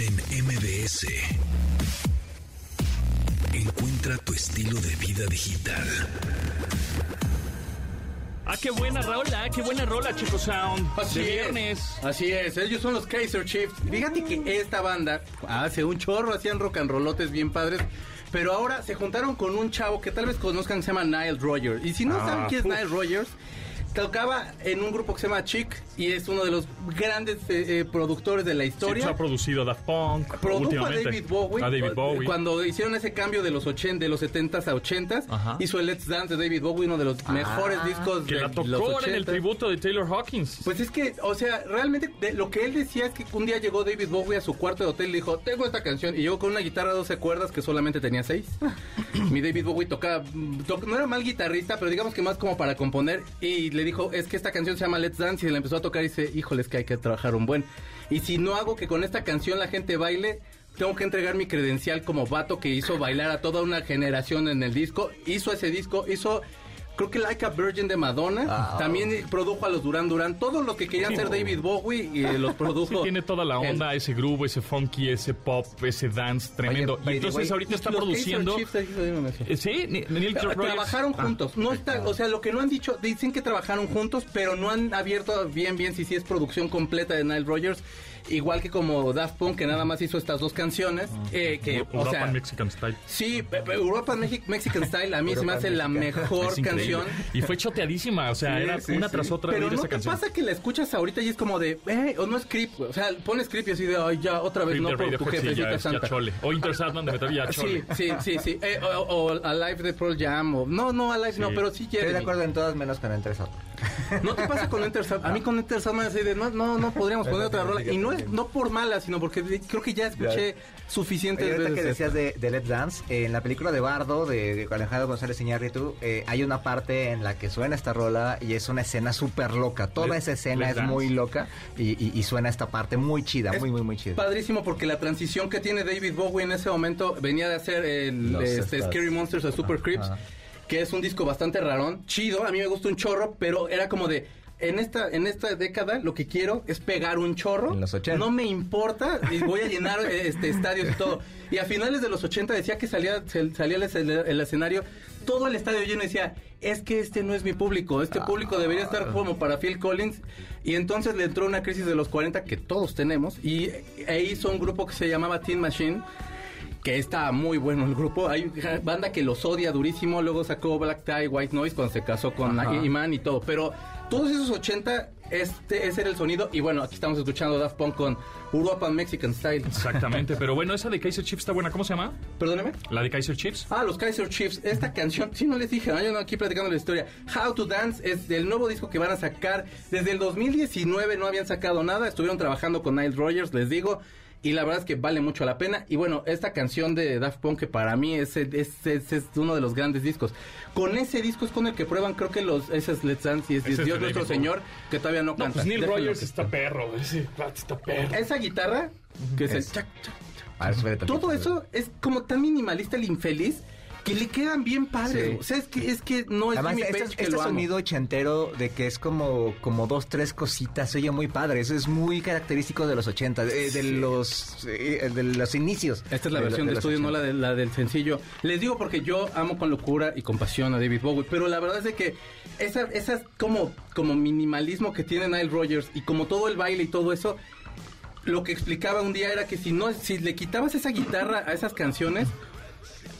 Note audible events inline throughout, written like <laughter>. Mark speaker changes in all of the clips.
Speaker 1: en MBS. Encuentra tu estilo de vida digital.
Speaker 2: Ah, qué buena rola, qué buena rola, Chico Sound.
Speaker 3: Así
Speaker 2: de
Speaker 3: es.
Speaker 2: viernes.
Speaker 3: Así es, ellos son los Kaiser Chiefs. Fíjate que esta banda hace un chorro, hacían rock and rollotes bien padres. Pero ahora se juntaron con un chavo que tal vez conozcan que se llama Nile Rogers. Y si no
Speaker 2: Ah,
Speaker 3: saben quién es
Speaker 2: uf.
Speaker 3: Nile Rogers, tocaba en un grupo que se llama Chic y es uno de los grandes eh, eh, productores de la
Speaker 2: Sí,
Speaker 3: historia.
Speaker 2: pues ha producido Daft Punk
Speaker 3: Produjo a. David Bowie.
Speaker 2: A David Bowie.
Speaker 3: Cuando hicieron ese cambio de los 80, de los 70s a 80s,
Speaker 2: Ajá.
Speaker 3: hizo el Let's Dance de David Bowie, uno de los mejores discos
Speaker 2: que
Speaker 3: de
Speaker 2: la
Speaker 3: los
Speaker 2: tocó ahora en el
Speaker 3: 80s.
Speaker 2: tributo de Taylor Hawkins.
Speaker 3: Pues es que, o sea, realmente de- lo que él decía es que un día llegó David Bowie a su cuarto de hotel y dijo, tengo esta canción. Y llegó con una guitarra de 12 cuerdas que solamente tenía 6. <laughs> Mi David Bowie tocaba, mm, to- no era mal guitarrista, pero digamos que más como para componer. Y le dijo, es que esta canción se llama Let's Dance. Y le empezó a tocar y dice, híjole, es que hay que trabajar un buen. Y si no hago que con esta canción la gente baile... Tengo que entregar mi credencial como vato que hizo bailar a toda una generación en el disco. Hizo ese disco, hizo creo que Like a Virgin de Madonna. También produjo a los Duran Duran. Todo lo que querían
Speaker 2: Sí.
Speaker 3: ser David Bowie y eh, los produjo.
Speaker 2: Sí, tiene toda la onda, ese groove, ese funky, ese pop, ese dance tremendo.
Speaker 4: Oye,
Speaker 2: y entonces
Speaker 4: way,
Speaker 2: ahorita está
Speaker 3: Los
Speaker 2: produciendo.
Speaker 3: Chiefs.
Speaker 2: Eh, Sí, Neil.
Speaker 3: Trabajaron
Speaker 2: Ah,
Speaker 3: juntos. No está, o sea, lo que no han dicho, dicen que trabajaron juntos, pero no han abierto bien, bien si sí es producción completa de Nile Rogers. Igual que como Daft Punk, que nada más hizo estas dos canciones. eh, que, o
Speaker 2: Europa
Speaker 3: sea,
Speaker 2: Mexican Style.
Speaker 3: sí, Europa Mexi- Mexican Style a mí se me hace la mejor
Speaker 2: increíble.
Speaker 3: Canción. <laughs>
Speaker 2: Y fue choteadísima, o sea,
Speaker 4: Sí,
Speaker 2: era
Speaker 4: sí,
Speaker 2: una
Speaker 4: sí.
Speaker 2: tras otra
Speaker 3: Pero no te
Speaker 2: canción.
Speaker 3: pasa que la escuchas ahorita y es como de, eh, o no es creep, o sea, pones creep y así de, ay, ya, otra vez,
Speaker 2: Creep
Speaker 3: no por tu jefecita
Speaker 2: ya, es- ya
Speaker 3: santa.
Speaker 2: chole. O Inter Sandman de Metal, ya <laughs> chole.
Speaker 3: sí, sí, sí. Eh, o, o Alive de Pearl Jam. O, no, no, Alive no, pero sí
Speaker 4: Estoy de acuerdo en todas menos con Enter Sandman.
Speaker 3: ¿No te pasa con Enter Sandman? A mí con Enter Sandman así de, no, no, no podríamos poner otra rola. Y no es no por mala, sino porque creo que ya escuché suficientes
Speaker 4: Oye, ahorita
Speaker 3: veces.
Speaker 4: que decías de, de Let's Dance, eh, en la película de Bardo, de, Alejandro González Iñárritu, eh, hay una parte en la que suena esta rola y es una escena súper loca. Toda esa escena
Speaker 2: Let's
Speaker 4: es
Speaker 2: Dance.
Speaker 4: muy loca y, y- y suena esta parte muy chida,
Speaker 3: Es
Speaker 4: muy, muy, muy chida.
Speaker 3: Padrísimo porque la transición que tiene David Bowie en ese momento venía de hacer el
Speaker 4: Los
Speaker 3: este. Scary Monsters a Super Creeps. Que es un disco bastante rarón, chido, a mí me gusta un chorro, pero era como de en esta en esta década lo que quiero es pegar un chorro.
Speaker 4: En los 80.
Speaker 3: No me importa y voy a llenar <laughs> este estadios y todo. Y a finales de los 80 decía que salía salía el, escen- el escenario todo el estadio lleno y decía, "Es que este no es mi público, este público debería estar como para Phil Collins." Y entonces le entró una crisis de los 40 que todos tenemos y e hizo un grupo que se llamaba Teen Machine que está muy bueno el grupo. Hay banda que los odia durísimo. Luego sacó Black Tie, White Noise cuando se casó con. Iman y todo. Pero todos esos 80, este, ese era el sonido. Y bueno, aquí estamos escuchando Daft Punk con European Mexican Style.
Speaker 2: Exactamente, pero bueno, esa de Kaiser Chiefs está buena. ¿Cómo se llama?
Speaker 3: Perdóneme.
Speaker 2: La de Kaiser Chiefs.
Speaker 3: Ah, los Kaiser Chiefs. Esta canción, sí, no les dije, ¿no? yo no aquí platicando la historia. How to Dance es del nuevo disco que van a sacar. Desde el 2019 no habían sacado nada. Estuvieron trabajando con Nile Rogers, les digo. Y la verdad es que vale mucho la pena. Y bueno, esta canción de Daft Punk, que para mí es, es, es- es uno de los grandes discos. Con ese disco es con el que prueban, creo que los, ese es Let's Dance y es, Dios
Speaker 2: David
Speaker 3: nuestro
Speaker 2: Bowie.
Speaker 3: Señor, que todavía no
Speaker 2: No,
Speaker 3: canta.
Speaker 2: pues Neil
Speaker 3: Déjenlo
Speaker 2: Rogers está perro. Ese está perro.
Speaker 3: Esa guitarra, que es, el chac, chac, chac,
Speaker 4: A ver, súbele tantito.
Speaker 3: todo eso es como tan minimalista el infeliz que le quedan bien padres.
Speaker 4: Sí.
Speaker 3: O sea, es que, es que no es
Speaker 4: Además,
Speaker 3: Jimmy
Speaker 4: este,
Speaker 3: Page que
Speaker 4: este
Speaker 3: lo amo.
Speaker 4: sonido ochentero de que es como, como dos, tres cositas, se oye muy padre. Eso es muy característico de los 80, de, de los, de los inicios.
Speaker 3: Esta es la
Speaker 4: de-
Speaker 3: versión de, estudio, no
Speaker 4: 80.
Speaker 3: la, de- la del sencillo. Les digo porque yo amo con locura y con pasión a David Bowie, pero la verdad es de que esa, esa como, como minimalismo que tiene Nile Rogers y como todo el baile y todo eso, lo que explicaba un día era que si no, si le quitabas esa guitarra a esas canciones,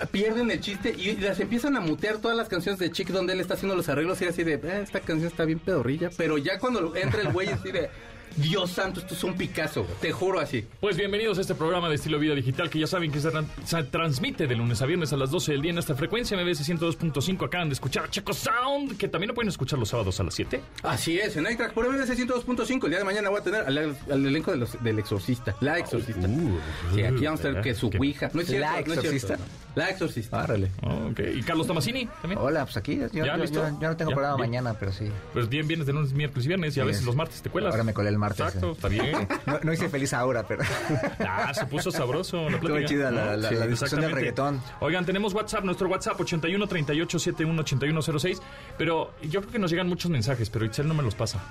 Speaker 3: pierden el chiste y las empiezan a mutear todas las canciones de Chick donde él está haciendo los arreglos y así de, "Eh, esta canción está bien pedorrilla, pero ya cuando entra el güey así de, Dios santo, esto es un Picasso, te juro así.
Speaker 2: Pues bienvenidos a este programa de estilo vida digital que ya saben que se, tran- se transmite de lunes a viernes a las 12 del día en esta frecuencia MBS 102.5. Acaban de escuchar Checo Sound, que también lo pueden escuchar los sábados a las 7.
Speaker 3: Así es, en iTrack por MBC 102.5. El día de mañana voy a tener al, al elenco de los- del exorcista, la exorcista.
Speaker 2: Uh,
Speaker 3: sí, aquí vamos a tener que su ouija. No es cierto,
Speaker 4: ¿La
Speaker 3: no es cierto.
Speaker 4: exorcista?
Speaker 3: La Exorcista.
Speaker 4: Árale.
Speaker 2: Oh, ok. ¿Y Carlos Tomasini también?
Speaker 4: Hola, pues aquí. Yo,
Speaker 2: ¿Ya,
Speaker 4: yo- yo- yo no tengo
Speaker 2: Ya,
Speaker 4: programa
Speaker 2: bien.
Speaker 4: mañana, pero sí.
Speaker 2: Pues bien, vienes de lunes, miércoles y viernes y a
Speaker 4: Sí,
Speaker 2: veces
Speaker 4: es.
Speaker 2: los martes te cuelas.
Speaker 4: Ahora me colé el martes.
Speaker 2: Exacto,
Speaker 4: eh.
Speaker 2: está bien. <laughs>
Speaker 4: No, no hice feliz ahora, pero. <laughs>
Speaker 2: Ah, se puso sabroso la
Speaker 4: Estuvo chida la- la- la discusión del reggaetón.
Speaker 2: Oigan, tenemos WhatsApp, nuestro WhatsApp 81 38 71 81 06, pero yo creo que nos llegan muchos mensajes, pero Itzel no me los pasa.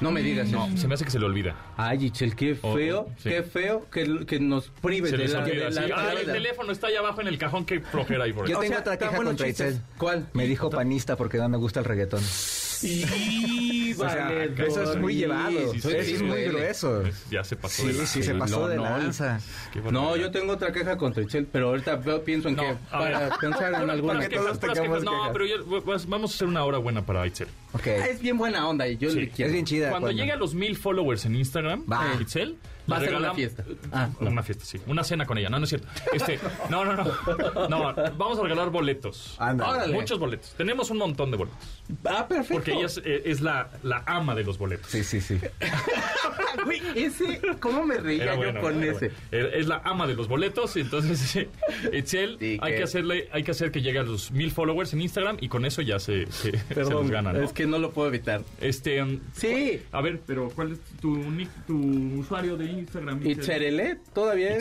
Speaker 3: No me digas eso.
Speaker 2: Se me hace que se le olvida.
Speaker 3: Ay, Itzel, qué
Speaker 2: Oh,
Speaker 3: feo,
Speaker 2: oh, sí.
Speaker 3: qué feo que, que nos prive
Speaker 2: Se
Speaker 3: de
Speaker 2: les
Speaker 3: la,
Speaker 2: olvida.
Speaker 3: de
Speaker 2: sí.
Speaker 3: la-
Speaker 2: Ah, el teléfono está allá abajo en el cajón, qué flojera hay por
Speaker 4: Yo tengo
Speaker 3: sea,
Speaker 4: otra queja contra. Itzel.
Speaker 3: ¿Cuál?
Speaker 4: Me dijo panista porque no me gusta el reggaetón. <laughs> O sea, eso es muy llevado.
Speaker 2: sí,
Speaker 4: eso
Speaker 2: sí,
Speaker 4: es
Speaker 2: sí,
Speaker 4: muy grueso.
Speaker 2: Ya se pasó
Speaker 4: Sí,
Speaker 2: de
Speaker 4: sí,
Speaker 2: la-
Speaker 4: se
Speaker 3: Sí,
Speaker 4: pasó
Speaker 3: no,
Speaker 4: de
Speaker 3: no.
Speaker 4: lanza.
Speaker 3: No,
Speaker 2: barbaridad.
Speaker 3: yo tengo otra queja contra Itzel, pero ahorita veo- pienso en
Speaker 2: No,
Speaker 3: que
Speaker 2: a ver.
Speaker 3: para pensar en alguna.
Speaker 4: todos tengamos
Speaker 2: quejas. No, pero yo- pues, vamos a hacer una hora buena para Itzel.
Speaker 4: Ok.
Speaker 3: Es bien buena onda y yo
Speaker 2: Sí.
Speaker 3: le quiero.
Speaker 4: Es bien chida.
Speaker 2: Cuando llegue a los mil followers en Instagram. Itzel,
Speaker 3: Va a
Speaker 2: le
Speaker 3: ser una fiesta. Ah,
Speaker 2: No, Una fiesta, sí. Una cena con ella. No, no es cierto. Este, no, no, no. No, vamos a regalar boletos.
Speaker 4: Anda.
Speaker 3: Órale.
Speaker 2: Muchos boletos. Tenemos un montón de boletos.
Speaker 3: Ah, perfecto.
Speaker 2: Porque ella es, eh, es la, la ama de los boletos.
Speaker 4: Sí, sí, sí. <laughs> <laughs>
Speaker 3: Güey, ese, ¿cómo me reía
Speaker 2: Era
Speaker 3: yo
Speaker 2: bueno,
Speaker 3: con ese?
Speaker 2: bueno. Es la ama de los boletos, entonces <laughs> Itzel,
Speaker 3: Sí,
Speaker 2: hay
Speaker 3: que-
Speaker 2: que hacerle, hay que hacer que llegue a los mil followers en Instagram y con eso ya se, se, se
Speaker 3: Perdón,
Speaker 2: los gana, ¿no?
Speaker 3: es que no lo puedo evitar.
Speaker 2: Este, um,
Speaker 3: Sí.
Speaker 2: a ver, pero ¿cuál es tu, nick- tu usuario de Instagram?
Speaker 3: Itzerele, todavía.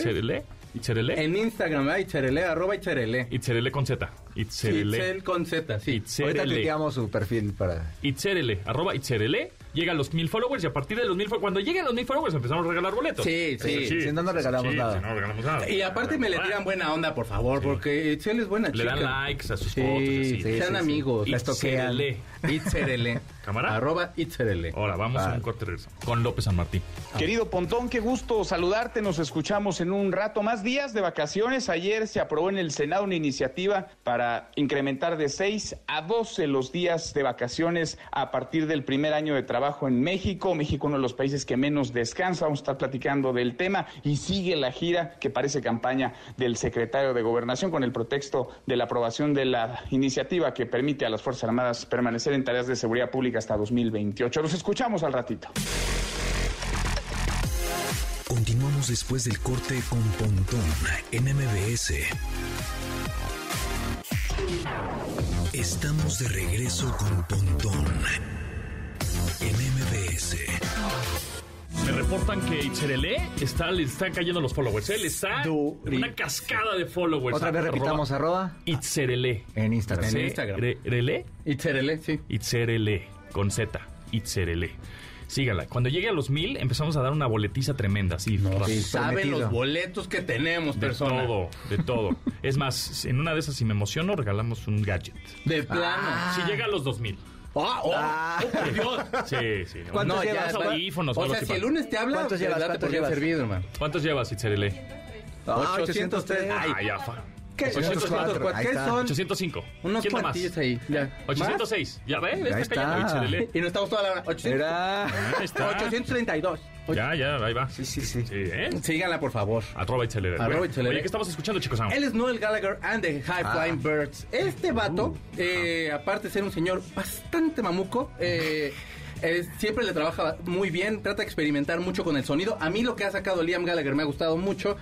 Speaker 2: Itzerele.
Speaker 3: En Instagram, ¿eh? Itzerele, arroba Itzerele.
Speaker 2: Itzerele con Z. Itzerele.
Speaker 3: Itzel con Z, sí.
Speaker 4: Ahorita
Speaker 2: Itzerele.
Speaker 4: tuiteamos su perfil para.
Speaker 2: Itzerele. Arroba Itzerele. Llega a los mil followers y a partir de los mil cuando lleguen los mil followers empezamos a regalar boletos.
Speaker 3: Sí, sí.
Speaker 4: Si no, no regalamos
Speaker 2: Sí,
Speaker 4: nada.
Speaker 2: si no regalamos nada.
Speaker 3: Y aparte me le tiran buena onda, por favor, porque Itzel es buena
Speaker 2: Le
Speaker 3: chica.
Speaker 2: dan likes a sus
Speaker 3: Sí,
Speaker 2: fotos. así.
Speaker 3: sí, sean
Speaker 4: sí.
Speaker 3: amigos.
Speaker 4: La estoquean.
Speaker 2: Itzerele.
Speaker 3: Itzerele. <laughs>
Speaker 2: ¿Cámara?
Speaker 3: Arroba Itzerele.
Speaker 2: Ahora vamos a un corte de regreso con López San Martín.
Speaker 5: Querido Pontón, qué gusto saludarte. Nos escuchamos en un rato más días de vacaciones. Ayer se aprobó en el Senado una iniciativa para incrementar de 6 a 12 los días de vacaciones a partir del primer año de trabajo en México. México, uno de los países que menos descansa. Vamos a estar platicando del tema y sigue la gira que parece campaña del secretario de Gobernación con el pretexto de la aprobación de la iniciativa que permite a las Fuerzas Armadas permanecer en tareas de seguridad pública hasta 2028. Los escuchamos al ratito.
Speaker 1: Continuamos después del corte con Pontón en MBS. Estamos de regreso con Pontón en MBS.
Speaker 2: Me reportan que Itzerele está, le están cayendo los followers. Él está
Speaker 3: Du-
Speaker 2: en una cascada de followers.
Speaker 4: Otra vez repitamos, arroba
Speaker 2: Itzerele.
Speaker 4: en Instagram.
Speaker 3: En Instagram.
Speaker 2: Itzerele.
Speaker 3: Itzerele, sí.
Speaker 2: Itzerele. Con Z. Itzerele. Sígala. Cuando llegue a los mil, empezamos a dar una boletiza tremenda. Sí,
Speaker 3: Sí, saben
Speaker 4: prometido.
Speaker 3: los boletos que tenemos,
Speaker 2: de
Speaker 3: persona.
Speaker 2: todo, de todo. Es más, en una de esas, si me emociono, regalamos un gadget.
Speaker 3: De plano.
Speaker 2: Si llega a los dos mil.
Speaker 3: Ah, oh, oh, por Dios.
Speaker 2: Sí, sí. ¿no?
Speaker 4: ¿Cuántos
Speaker 3: No, ya,
Speaker 4: llevas?
Speaker 2: Los
Speaker 3: va-
Speaker 2: audífonos,
Speaker 3: O sea, si el
Speaker 2: para-
Speaker 3: lunes te habla,
Speaker 4: ¿Cuántos llevas? ¿Cuántos
Speaker 3: por bien
Speaker 4: llevas?
Speaker 3: servido, hermano.
Speaker 2: ¿Cuántos llevas, Itzerele?
Speaker 4: Ah,
Speaker 3: 803.
Speaker 2: Ay, ya, fa.
Speaker 3: ¿Qué,
Speaker 4: 804, ahí
Speaker 3: ¿Qué
Speaker 4: está.
Speaker 3: son?
Speaker 2: 805.
Speaker 3: Unos
Speaker 2: ¿Quién da más?
Speaker 3: cuantillos ahí. Ya.
Speaker 2: 806. Ya ve,
Speaker 4: Ahí
Speaker 2: está
Speaker 4: está.
Speaker 2: cayendo.
Speaker 3: Y no estamos toda la hora. 800,
Speaker 4: Era.
Speaker 2: Ahí está.
Speaker 3: 832.
Speaker 2: Ya, ya, ahí va.
Speaker 4: Sí, sí, sí.
Speaker 2: Sí, ¿eh?
Speaker 3: Síganla, por favor.
Speaker 2: Arroba Itzerele.
Speaker 3: Arroba.
Speaker 2: Oye, ¿qué estamos escuchando, chicos?
Speaker 3: Él es Noel Gallagher and the High
Speaker 4: Ah.
Speaker 3: Flying Birds. Este vato,
Speaker 2: Uh,
Speaker 3: eh, aparte de ser un señor bastante mamuco, eh, eh, siempre le trabaja muy bien, trata de experimentar mucho con el sonido. A mí lo que ha sacado Liam Gallagher me ha gustado mucho.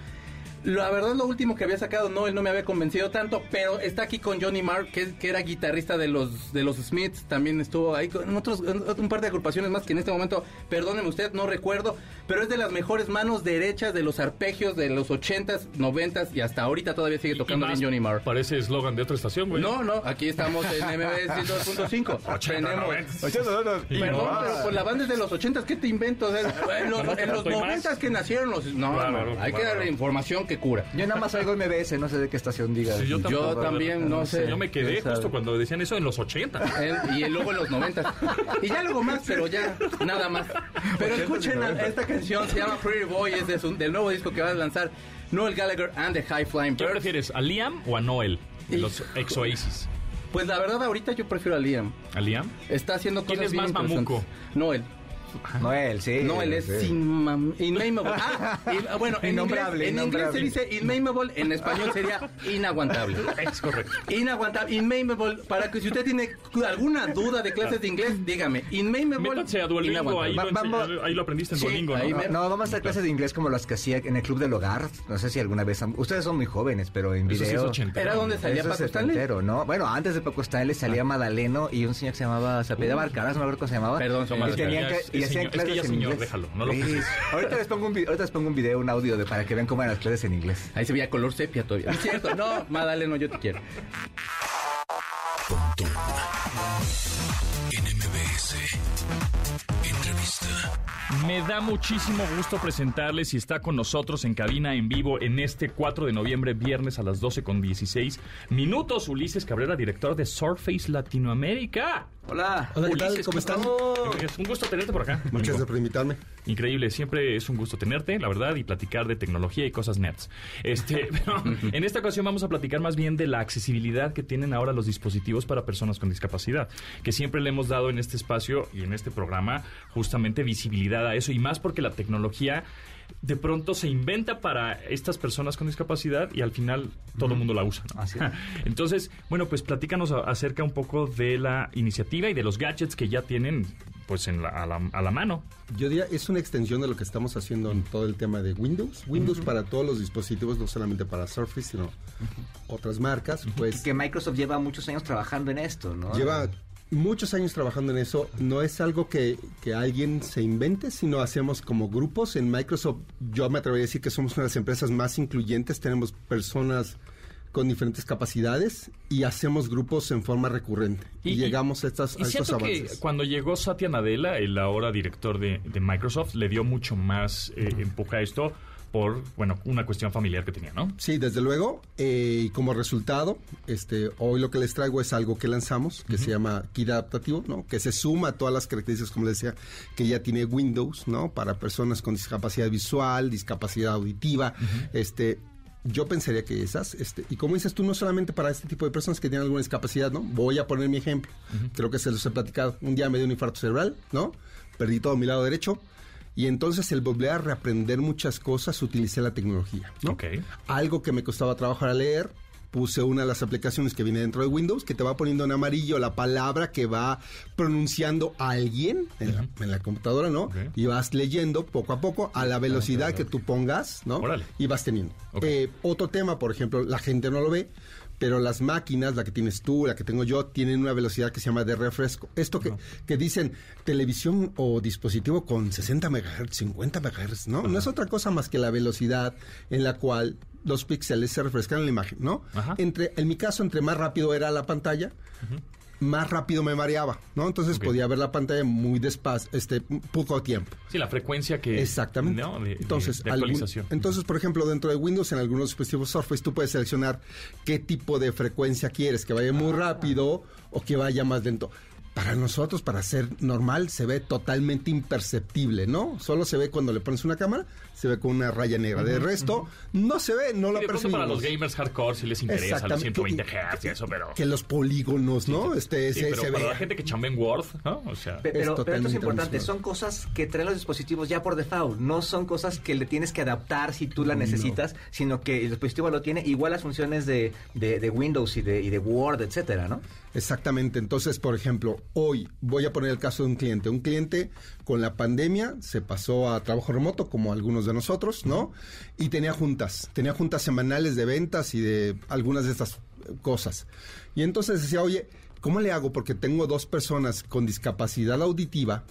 Speaker 3: La verdad, lo último que había sacado, no, él no me había convencido tanto, pero está aquí con Johnny Marr, que, que era guitarrista de los, de los Smiths, también estuvo ahí con otros, un par de agrupaciones más que en este momento, perdóneme usted, no recuerdo, pero es de las mejores manos derechas de los arpegios de los 80s, 90s y hasta ahorita todavía sigue tocando bien Johnny Marr.
Speaker 2: Parece eslogan de otra estación, güey.
Speaker 3: No, no, aquí estamos en MBS 2.5.
Speaker 2: 80,
Speaker 3: Tenemos...
Speaker 2: 90. Y
Speaker 3: Perdón, pero pues la banda es de los 80s, ¿qué te invento? O sea, en los, <laughs> en los
Speaker 2: Tanto y
Speaker 3: 90s
Speaker 2: más.
Speaker 3: que nacieron los... No,
Speaker 2: Claro,
Speaker 3: no, hay que darle información que cura.
Speaker 4: Yo nada más oigo MBS, no sé de qué estación diga.
Speaker 2: Sí, yo
Speaker 3: también, no sé.
Speaker 2: Yo me quedé
Speaker 4: ¿Quién sabe?
Speaker 2: justo cuando decían eso en los 80.
Speaker 3: En- y luego en los 90. Y ya luego más, pero ya, nada más. Pero escuchen a- esta canción, se llama Pretty Boy, es de su- del nuevo disco que va a lanzar Noel Gallagher and the High Flying
Speaker 2: ¿Qué
Speaker 3: Birds.
Speaker 2: prefieres, a Liam o a Noel? De
Speaker 3: Y-
Speaker 2: los ex Oasis.
Speaker 3: Pues la verdad, ahorita yo prefiero a Liam.
Speaker 2: ¿A Liam?
Speaker 3: Está haciendo
Speaker 2: ¿Quién
Speaker 3: cosas
Speaker 2: es más
Speaker 3: bien
Speaker 2: mamuco?
Speaker 3: Noel.
Speaker 4: Noel, sí.
Speaker 3: No, él es
Speaker 4: sí.
Speaker 3: Ah, in- ah, bueno, en inglés,
Speaker 4: Innombrable,
Speaker 3: en inglés se dice inmameable, en español sería inaguantable.
Speaker 2: Es correcto.
Speaker 3: Inaguantable, inmameable, para que si usted tiene alguna duda de clases de inglés, dígame, inmameable,
Speaker 2: Métanse a Duolingo, ahí lo,
Speaker 4: vamos-
Speaker 2: ahí lo aprendiste en
Speaker 3: Sí,
Speaker 2: Duolingo, ¿no?
Speaker 3: me-
Speaker 4: No, vamos a hacer clases de inglés como las que hacía en el Club del Hogar. No sé si alguna vez... han- Ustedes son muy jóvenes, pero en
Speaker 2: Eso sí es
Speaker 4: video...
Speaker 2: ochentero.
Speaker 3: Era donde salía
Speaker 4: Eso es
Speaker 3: Paco Stanley.
Speaker 4: ¿no? Bueno, antes de Paco Stanley salía Madaleno y un señor que se llamaba... Se apellidaba Alcaraz, no me acuerdo cómo se llamaba.
Speaker 3: Perdón, son
Speaker 4: y
Speaker 3: malas
Speaker 4: tenían
Speaker 2: palabras.
Speaker 4: que, y
Speaker 2: Es que
Speaker 4: clases
Speaker 2: ya
Speaker 4: en
Speaker 2: señor,
Speaker 4: inglés.
Speaker 2: déjalo, no lo
Speaker 4: Sí. ahorita, les pongo un video, ahorita les pongo un video, un audio de, para que vean cómo eran las clases en inglés.
Speaker 3: Ahí se veía color sepia todavía. No es cierto, no, Madaleno, yo te quiero.
Speaker 1: Pontón en MBS. Entrevista.
Speaker 2: Me da muchísimo gusto presentarles y está con nosotros en cabina en vivo en este 4 de noviembre, viernes a las 12 con 16 minutos. Ulises Cabrera, director de Surface Latinoamérica.
Speaker 4: Hola.
Speaker 6: Hola, ¿qué tal? ¿Cómo están?
Speaker 2: Es un gusto tenerte por acá.
Speaker 6: Muchas gracias por invitarme.
Speaker 2: Increíble, siempre es un gusto tenerte, la verdad, y platicar de tecnología y cosas nerds. Este, <laughs> pero en esta ocasión vamos a platicar más bien de la accesibilidad que tienen ahora los dispositivos para personas con discapacidad, que siempre le hemos dado en este espacio y en este programa justamente visibilidad a eso, y más porque la tecnología de pronto se inventa para estas personas con discapacidad y al final todo el mundo la usa. ¿no?
Speaker 4: Así es. <laughs>
Speaker 2: Entonces, bueno, pues platícanos acerca un poco de la iniciativa y de los gadgets que ya tienen pues en la- a, la, a la mano.
Speaker 6: Yo diría, es una extensión de lo que estamos haciendo en todo el tema de Windows. Windows para todos los dispositivos, no solamente para Surface, sino otras marcas. Pues
Speaker 4: Que Microsoft lleva muchos años trabajando en esto, ¿no?
Speaker 6: lleva muchos años trabajando en eso. No es algo que, que alguien se invente, sino hacemos como grupos. En Microsoft, yo me atrevería a decir que somos una de las empresas más incluyentes. Tenemos personas con diferentes capacidades y hacemos grupos en forma recurrente. Y, llegamos a, estas,
Speaker 2: Y
Speaker 6: a estos
Speaker 2: que
Speaker 6: avances.
Speaker 2: cuando llegó Satya Nadella, el ahora director de, de Microsoft, le dio mucho más eh, empuje a esto por, bueno, una cuestión familiar que tenía, ¿no?
Speaker 6: Sí, desde luego. eh, y como resultado, este, hoy lo que les traigo es algo que lanzamos, que se llama Kit Adaptativo, ¿no? Que se suma a todas las características, como les decía, que ya tiene Windows, ¿no? Para personas con discapacidad visual, discapacidad auditiva, este... Yo pensaría que esas, este, y como dices tú, no solamente para este tipo de personas que tienen alguna discapacidad, ¿no? Voy a poner mi ejemplo. Creo que se los he platicado. Un día me dio un infarto cerebral, ¿no? Perdí todo mi lado derecho. Y entonces el volver a reaprender muchas cosas, utilicé la tecnología, ¿no?
Speaker 2: Ok.
Speaker 6: algo que me costaba trabajar a leer. Puse una de las aplicaciones que viene dentro de Windows que te va poniendo en amarillo la palabra que va pronunciando a alguien en, la, en la computadora, ¿no?
Speaker 2: Ok.
Speaker 6: Y vas leyendo poco a poco a la velocidad que tú pongas, ¿no?
Speaker 2: Órale.
Speaker 6: Y vas teniendo. Eh, otro tema, por ejemplo, la gente no lo ve, pero las máquinas, la que tienes tú, la que tengo yo, tienen una velocidad que se llama de refresco. Esto que, que dicen televisión o dispositivo con 60 MHz, 50 MHz, ¿no? No es otra cosa más que la velocidad en la cual los píxeles se refrescan en la imagen, ¿no?
Speaker 2: Ajá.
Speaker 6: Entre, en mi caso, entre más rápido era la pantalla, más rápido me mareaba, ¿no? Entonces podía ver la pantalla muy despacio, este, poco tiempo.
Speaker 2: Sí, la frecuencia que...
Speaker 6: Exactamente.
Speaker 2: ¿no? De, de-
Speaker 6: entonces,
Speaker 2: de
Speaker 6: algún-
Speaker 2: actualización.
Speaker 6: entonces, por ejemplo, dentro de Windows, en algunos dispositivos Surface, tú puedes seleccionar qué tipo de frecuencia quieres, que vaya muy
Speaker 2: Ah.
Speaker 6: rápido o que vaya más lento. Para nosotros, para ser normal, se ve totalmente imperceptible, ¿no? Solo se ve cuando le pones una cámara, se ve con una raya negra. De resto, no se ve, no
Speaker 2: Sí,
Speaker 6: lo
Speaker 2: de pronto para
Speaker 6: percibimos.
Speaker 2: los gamers hardcore sí les interesa los
Speaker 6: Exactamente.
Speaker 2: 120 Hz y eso, pero...
Speaker 6: Que los polígonos, ¿no? este,
Speaker 2: Sí,
Speaker 6: se,
Speaker 2: pero
Speaker 6: se
Speaker 2: para
Speaker 6: ve.
Speaker 2: la gente que chamba en Word, ¿no? O sea...
Speaker 4: Pe- Pero, pero esto es importante, son cosas que traen los dispositivos ya por default, no son cosas que le tienes que adaptar si tú la necesitas, sino que el dispositivo lo tiene igual las funciones de, de- de Windows y de, y de Word, etcétera, ¿no?
Speaker 6: Exactamente. Entonces, por ejemplo, hoy voy a poner el caso de un cliente. Un cliente con la pandemia se pasó a trabajo remoto, como algunos de nosotros, ¿no? Y tenía juntas. Tenía juntas semanales de ventas y de algunas de estas eh, cosas. Y entonces decía, oye, ¿cómo le hago? Porque tengo dos personas con discapacidad auditiva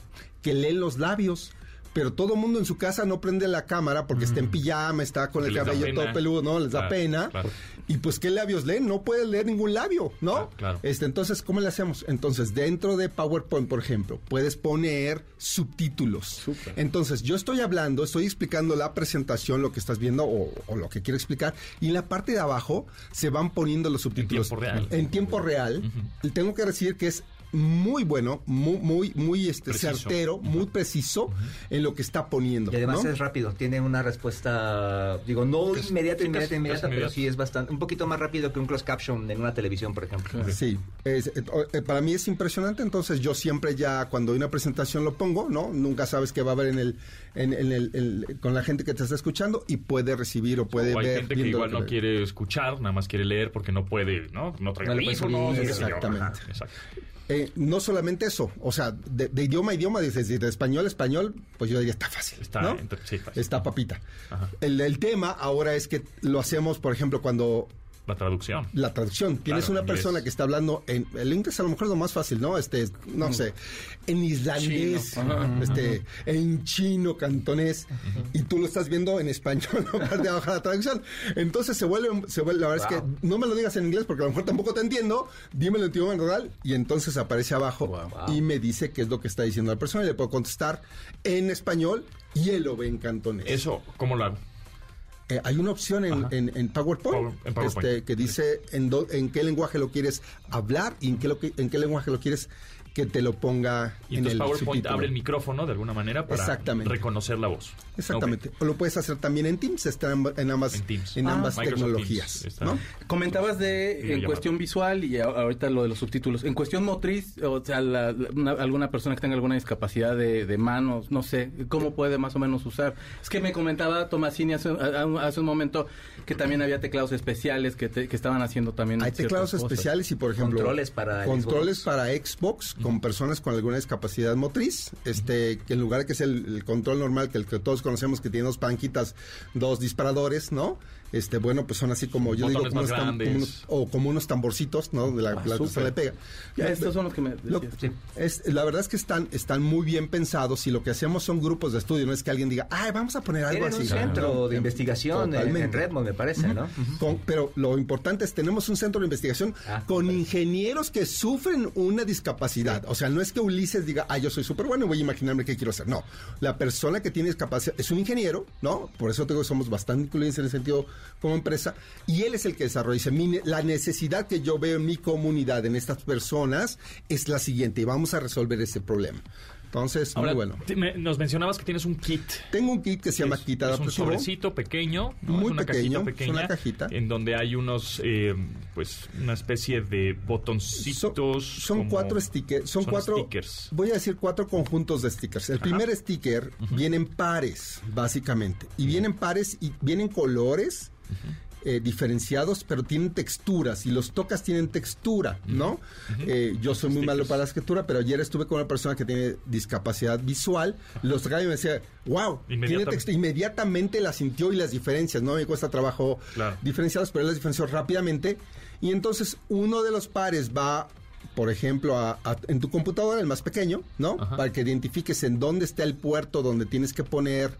Speaker 6: que leen los labios. Pero todo mundo en su casa no prende la cámara porque está en pijama, está con el cabello todo peludo, ¿no? Les da pena.
Speaker 2: claro.
Speaker 6: Y pues, ¿qué labios leen? No pueden leer ningún labio, ¿no?
Speaker 2: Claro.
Speaker 6: Este, entonces, ¿cómo le hacemos? Entonces, dentro de PowerPoint, por ejemplo, puedes poner subtítulos. Entonces, yo estoy hablando, estoy explicando la presentación, lo que estás viendo o, o lo que quiero explicar, y en la parte de abajo se van poniendo los subtítulos.
Speaker 2: tiempo real.
Speaker 6: En tiempo real. Y Tengo que decir que es muy bueno, muy, muy, muy este,
Speaker 2: Preciso.
Speaker 6: certero, muy preciso en lo que está poniendo.
Speaker 4: Y además
Speaker 6: ¿no?
Speaker 4: es rápido, tiene una respuesta, digo, no inmediata,
Speaker 2: sí,
Speaker 4: inmediata,
Speaker 2: casi-
Speaker 4: inmediata,
Speaker 2: casi
Speaker 4: pero sí es bastante, un poquito más rápido que un closed caption en una televisión, por ejemplo.
Speaker 6: Sí, es- eh, eh, para mí es impresionante, entonces yo siempre ya cuando hay una presentación lo pongo, ¿no? Nunca sabes qué va a haber en el, en, en el, el- con la gente que te está escuchando y puede recibir o puede
Speaker 2: o hay
Speaker 6: ver.
Speaker 2: gente que igual no quiere escuchar, nada más quiere leer porque no puede, ¿no? No trae
Speaker 4: No
Speaker 2: qué sé yo.
Speaker 6: exactamente.
Speaker 2: Exacto.
Speaker 6: Eh, no solamente eso, o sea, de, de idioma a idioma, desde de español a español, pues yo diría está fácil.
Speaker 2: Está
Speaker 6: ¿no?
Speaker 2: sí, fácil.
Speaker 6: Está papita. El tema ahora es que lo hacemos, por ejemplo, cuando
Speaker 2: La traducción.
Speaker 6: la traducción. Tienes
Speaker 2: Claro,
Speaker 6: una
Speaker 2: inglés.
Speaker 6: persona que está hablando en el inglés a lo mejor es lo más fácil, ¿no? Este, no sé, en islandés,
Speaker 3: Chino.
Speaker 6: Este, en chino, cantonés, y tú lo estás viendo en español, <laughs> ¿no? parte de de la traducción. Entonces se vuelve, se vuelve, la verdad es que no me lo digas en inglés porque a lo mejor tampoco te entiendo, dímelo en tu idioma natural y entonces aparece abajo
Speaker 3: Wow.
Speaker 6: y me dice qué es lo que está diciendo la persona y le puedo contestar en español y él lo ve en cantonés.
Speaker 2: Eso, ¿cómo lo hago?
Speaker 6: Eh, hay una opción en,
Speaker 2: Ajá.
Speaker 6: en- en PowerPoint,
Speaker 2: Power- en PowerPoint.
Speaker 6: este, que dice en, do- en qué lenguaje lo quieres hablar y en qué, lo que- en qué lenguaje lo quieres que te lo ponga
Speaker 2: Y
Speaker 6: en
Speaker 2: entonces
Speaker 6: el
Speaker 2: PowerPoint
Speaker 6: subtítulo.
Speaker 2: abre el micrófono de alguna manera para
Speaker 6: Exactamente.
Speaker 2: reconocer la voz.
Speaker 6: Exactamente. O lo puedes hacer también en Teams, está en, en ambas,
Speaker 2: En Teams.
Speaker 6: en
Speaker 2: Ah.
Speaker 6: ambas
Speaker 2: Microsoft
Speaker 6: tecnologías.
Speaker 2: Teams.
Speaker 6: ¿no?
Speaker 3: Comentabas de en cuestión visual y ahorita lo de los subtítulos. En cuestión motriz, o sea, la- la- una- alguna persona que tenga alguna discapacidad de, de manos, no sé, ¿cómo puede más o menos usar? Es que me comentaba Tomasini hace, un momento que también había teclados especiales que, te- que estaban haciendo también.
Speaker 6: Hay teclados
Speaker 3: cosas.
Speaker 6: especiales y, por ejemplo,
Speaker 4: Controles para
Speaker 6: controles
Speaker 4: Xbox.
Speaker 6: para Xbox con personas con alguna discapacidad motriz. Este, que en lugar de que sea el, el control normal, que el que todos conocemos, que tiene dos palanquitas, dos disparadores, ¿no? Este, bueno, pues son así como yo digo, como unos como unos- o como unos tamborcitos, ¿no? De la,
Speaker 3: Ah,
Speaker 6: la que se le pega.
Speaker 3: Ya, estos son los que me
Speaker 6: Lo-
Speaker 3: decías.
Speaker 4: Sí.
Speaker 6: es, la verdad es que están, están muy bien pensados y lo que hacemos son grupos de estudio, no es que alguien diga, ay, vamos a poner algo así.
Speaker 4: un centro
Speaker 6: No,
Speaker 4: de investigación en,
Speaker 6: totalmente.
Speaker 4: en Redmond, me parece, ¿no?
Speaker 6: Con- pero lo importante es tenemos un centro de investigación
Speaker 4: Ah,
Speaker 6: con ingenieros que sufren una discapacidad. O sea, no es que Ulises diga, ah, yo soy súper bueno y voy a imaginarme qué quiero hacer. No, la persona que tiene discapacidad es un ingeniero, ¿no? Por eso tengo que somos bastante incluyentes en el sentido como empresa. Y él es el que desarrolla. Dice, "Mi ne- la necesidad que yo veo en mi comunidad, en estas personas, es la siguiente y vamos a resolver ese problema. Entonces,
Speaker 2: Ahora,
Speaker 6: muy bueno.
Speaker 2: me- nos mencionabas que tienes un kit.
Speaker 6: Tengo un kit que se llama
Speaker 2: es,
Speaker 6: Kit
Speaker 2: es un
Speaker 6: Adaptativo.
Speaker 2: sobrecito pequeño, ¿no?
Speaker 6: Muy
Speaker 2: es una
Speaker 6: pequeño,
Speaker 2: cajita
Speaker 6: es una cajita.
Speaker 2: en donde hay unos, eh, pues, una especie de botoncitos.
Speaker 6: Son, son
Speaker 2: como-
Speaker 6: cuatro stickers, son,
Speaker 2: son
Speaker 6: cuatro,
Speaker 2: stickers.
Speaker 6: voy a decir cuatro conjuntos de stickers. El primer sticker viene en pares, básicamente, y vienen pares y vienen colores. Eh, diferenciados, pero tienen texturas y los tocas tienen textura, ¿no? Eh, yo soy muy malo para la escritura, pero ayer estuve con una persona que tiene discapacidad visual, los tocaba y me decía, wow, tiene
Speaker 2: Inmediatamente.
Speaker 6: textura. Inmediatamente la sintió y las diferencias, ¿no? Me cuesta trabajo
Speaker 2: Claro.
Speaker 6: diferenciados, pero él las diferenció rápidamente. Y entonces uno de los pares va, por ejemplo, a- a- en tu computadora, el más pequeño, ¿no?
Speaker 2: Ajá.
Speaker 6: Para que identifiques en dónde está el puerto donde tienes que poner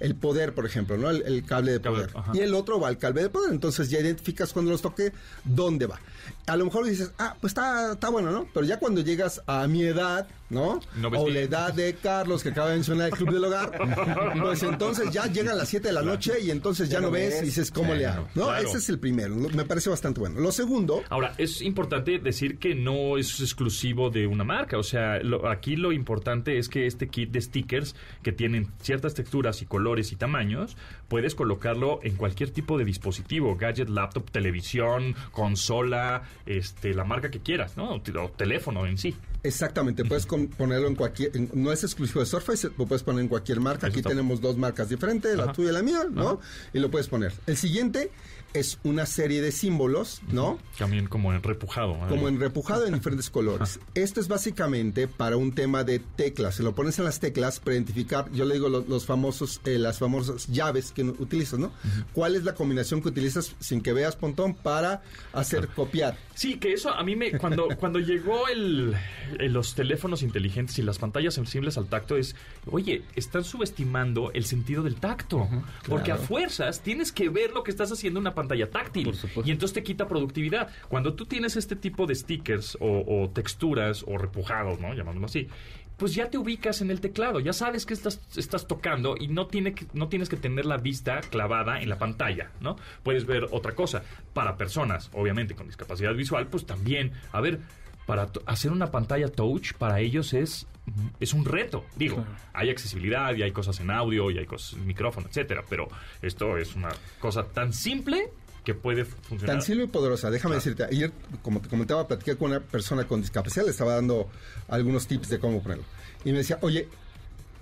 Speaker 6: el poder, por ejemplo, ¿no? El, el cable de poder. Y el otro va al cable de poder. Entonces ya identificas cuando los toque dónde va. A lo mejor dices, ah, pues está, está bueno, ¿no? Pero ya cuando llegas a mi edad, ¿no? O la edad de Carlos, que acaba de mencionar el Club del Hogar, pues entonces ya llegan las 7 de la noche y entonces ya,
Speaker 4: Ya
Speaker 6: no ves
Speaker 4: ves.
Speaker 6: y dices, ¿cómo
Speaker 2: Sí,
Speaker 6: le hago? ¿No?
Speaker 2: claro.
Speaker 6: Ese es el primero. Me parece bastante bueno. Lo segundo,
Speaker 2: Ahora, es importante decir que no es exclusivo de una marca. O sea, lo- aquí lo importante es que este kit de stickers, que tienen ciertas texturas y colores y tamaños, puedes colocarlo en cualquier tipo de dispositivo, gadget, laptop, televisión, consola, este, la marca que quieras, ¿no? O teléfono en sí.
Speaker 6: Exactamente, puedes con- ponerlo en cualquier, en- no es exclusivo de Surface, lo puedes poner en cualquier marca.
Speaker 2: Eso
Speaker 6: Aquí
Speaker 2: está-
Speaker 6: tenemos dos marcas diferentes, la tuya y la mía, ¿no? Y lo puedes poner. El siguiente es una serie de símbolos, ¿no?
Speaker 2: También como en repujado. ¿eh?
Speaker 6: Como en repujado en diferentes <laughs> colores. Esto es básicamente para un tema de teclas. Se lo pones en las teclas para identificar, yo le digo los, los famosos, eh, las famosas llaves que utilizas, ¿no? ¿Cuál es la combinación que utilizas sin que veas, Pontón, para hacer copiar?
Speaker 2: Sí, que eso a mí me cuando <laughs> cuando llegó el, el- los teléfonos inteligentes y las pantallas sensibles al tacto es, oye, están subestimando el sentido del tacto, porque a fuerzas tienes que ver lo que estás haciendo en una pantalla táctil
Speaker 3: Por supuesto.
Speaker 2: y entonces te quita productividad. Cuando tú tienes este tipo de stickers o, o texturas o repujados, ¿no? Llamándolo así. Pues ya te ubicas en el teclado, ya sabes que estás, estás tocando y no, tiene que, no tienes que tener la vista clavada en la pantalla, ¿no? Puedes ver otra cosa. Para personas, obviamente, con discapacidad visual, pues también, a ver, para hacer una pantalla touch para ellos es, es un reto. Digo, hay accesibilidad y hay cosas en audio y hay cosas en micrófono, etcétera, pero esto es una cosa tan simple que puede funcionar.
Speaker 6: Tan simple y poderosa. Déjame
Speaker 2: Claro.
Speaker 6: decirte, ayer, como te comentaba, platiqué con una persona con discapacidad, le estaba dando algunos tips de cómo ponerlo. Y me decía, oye,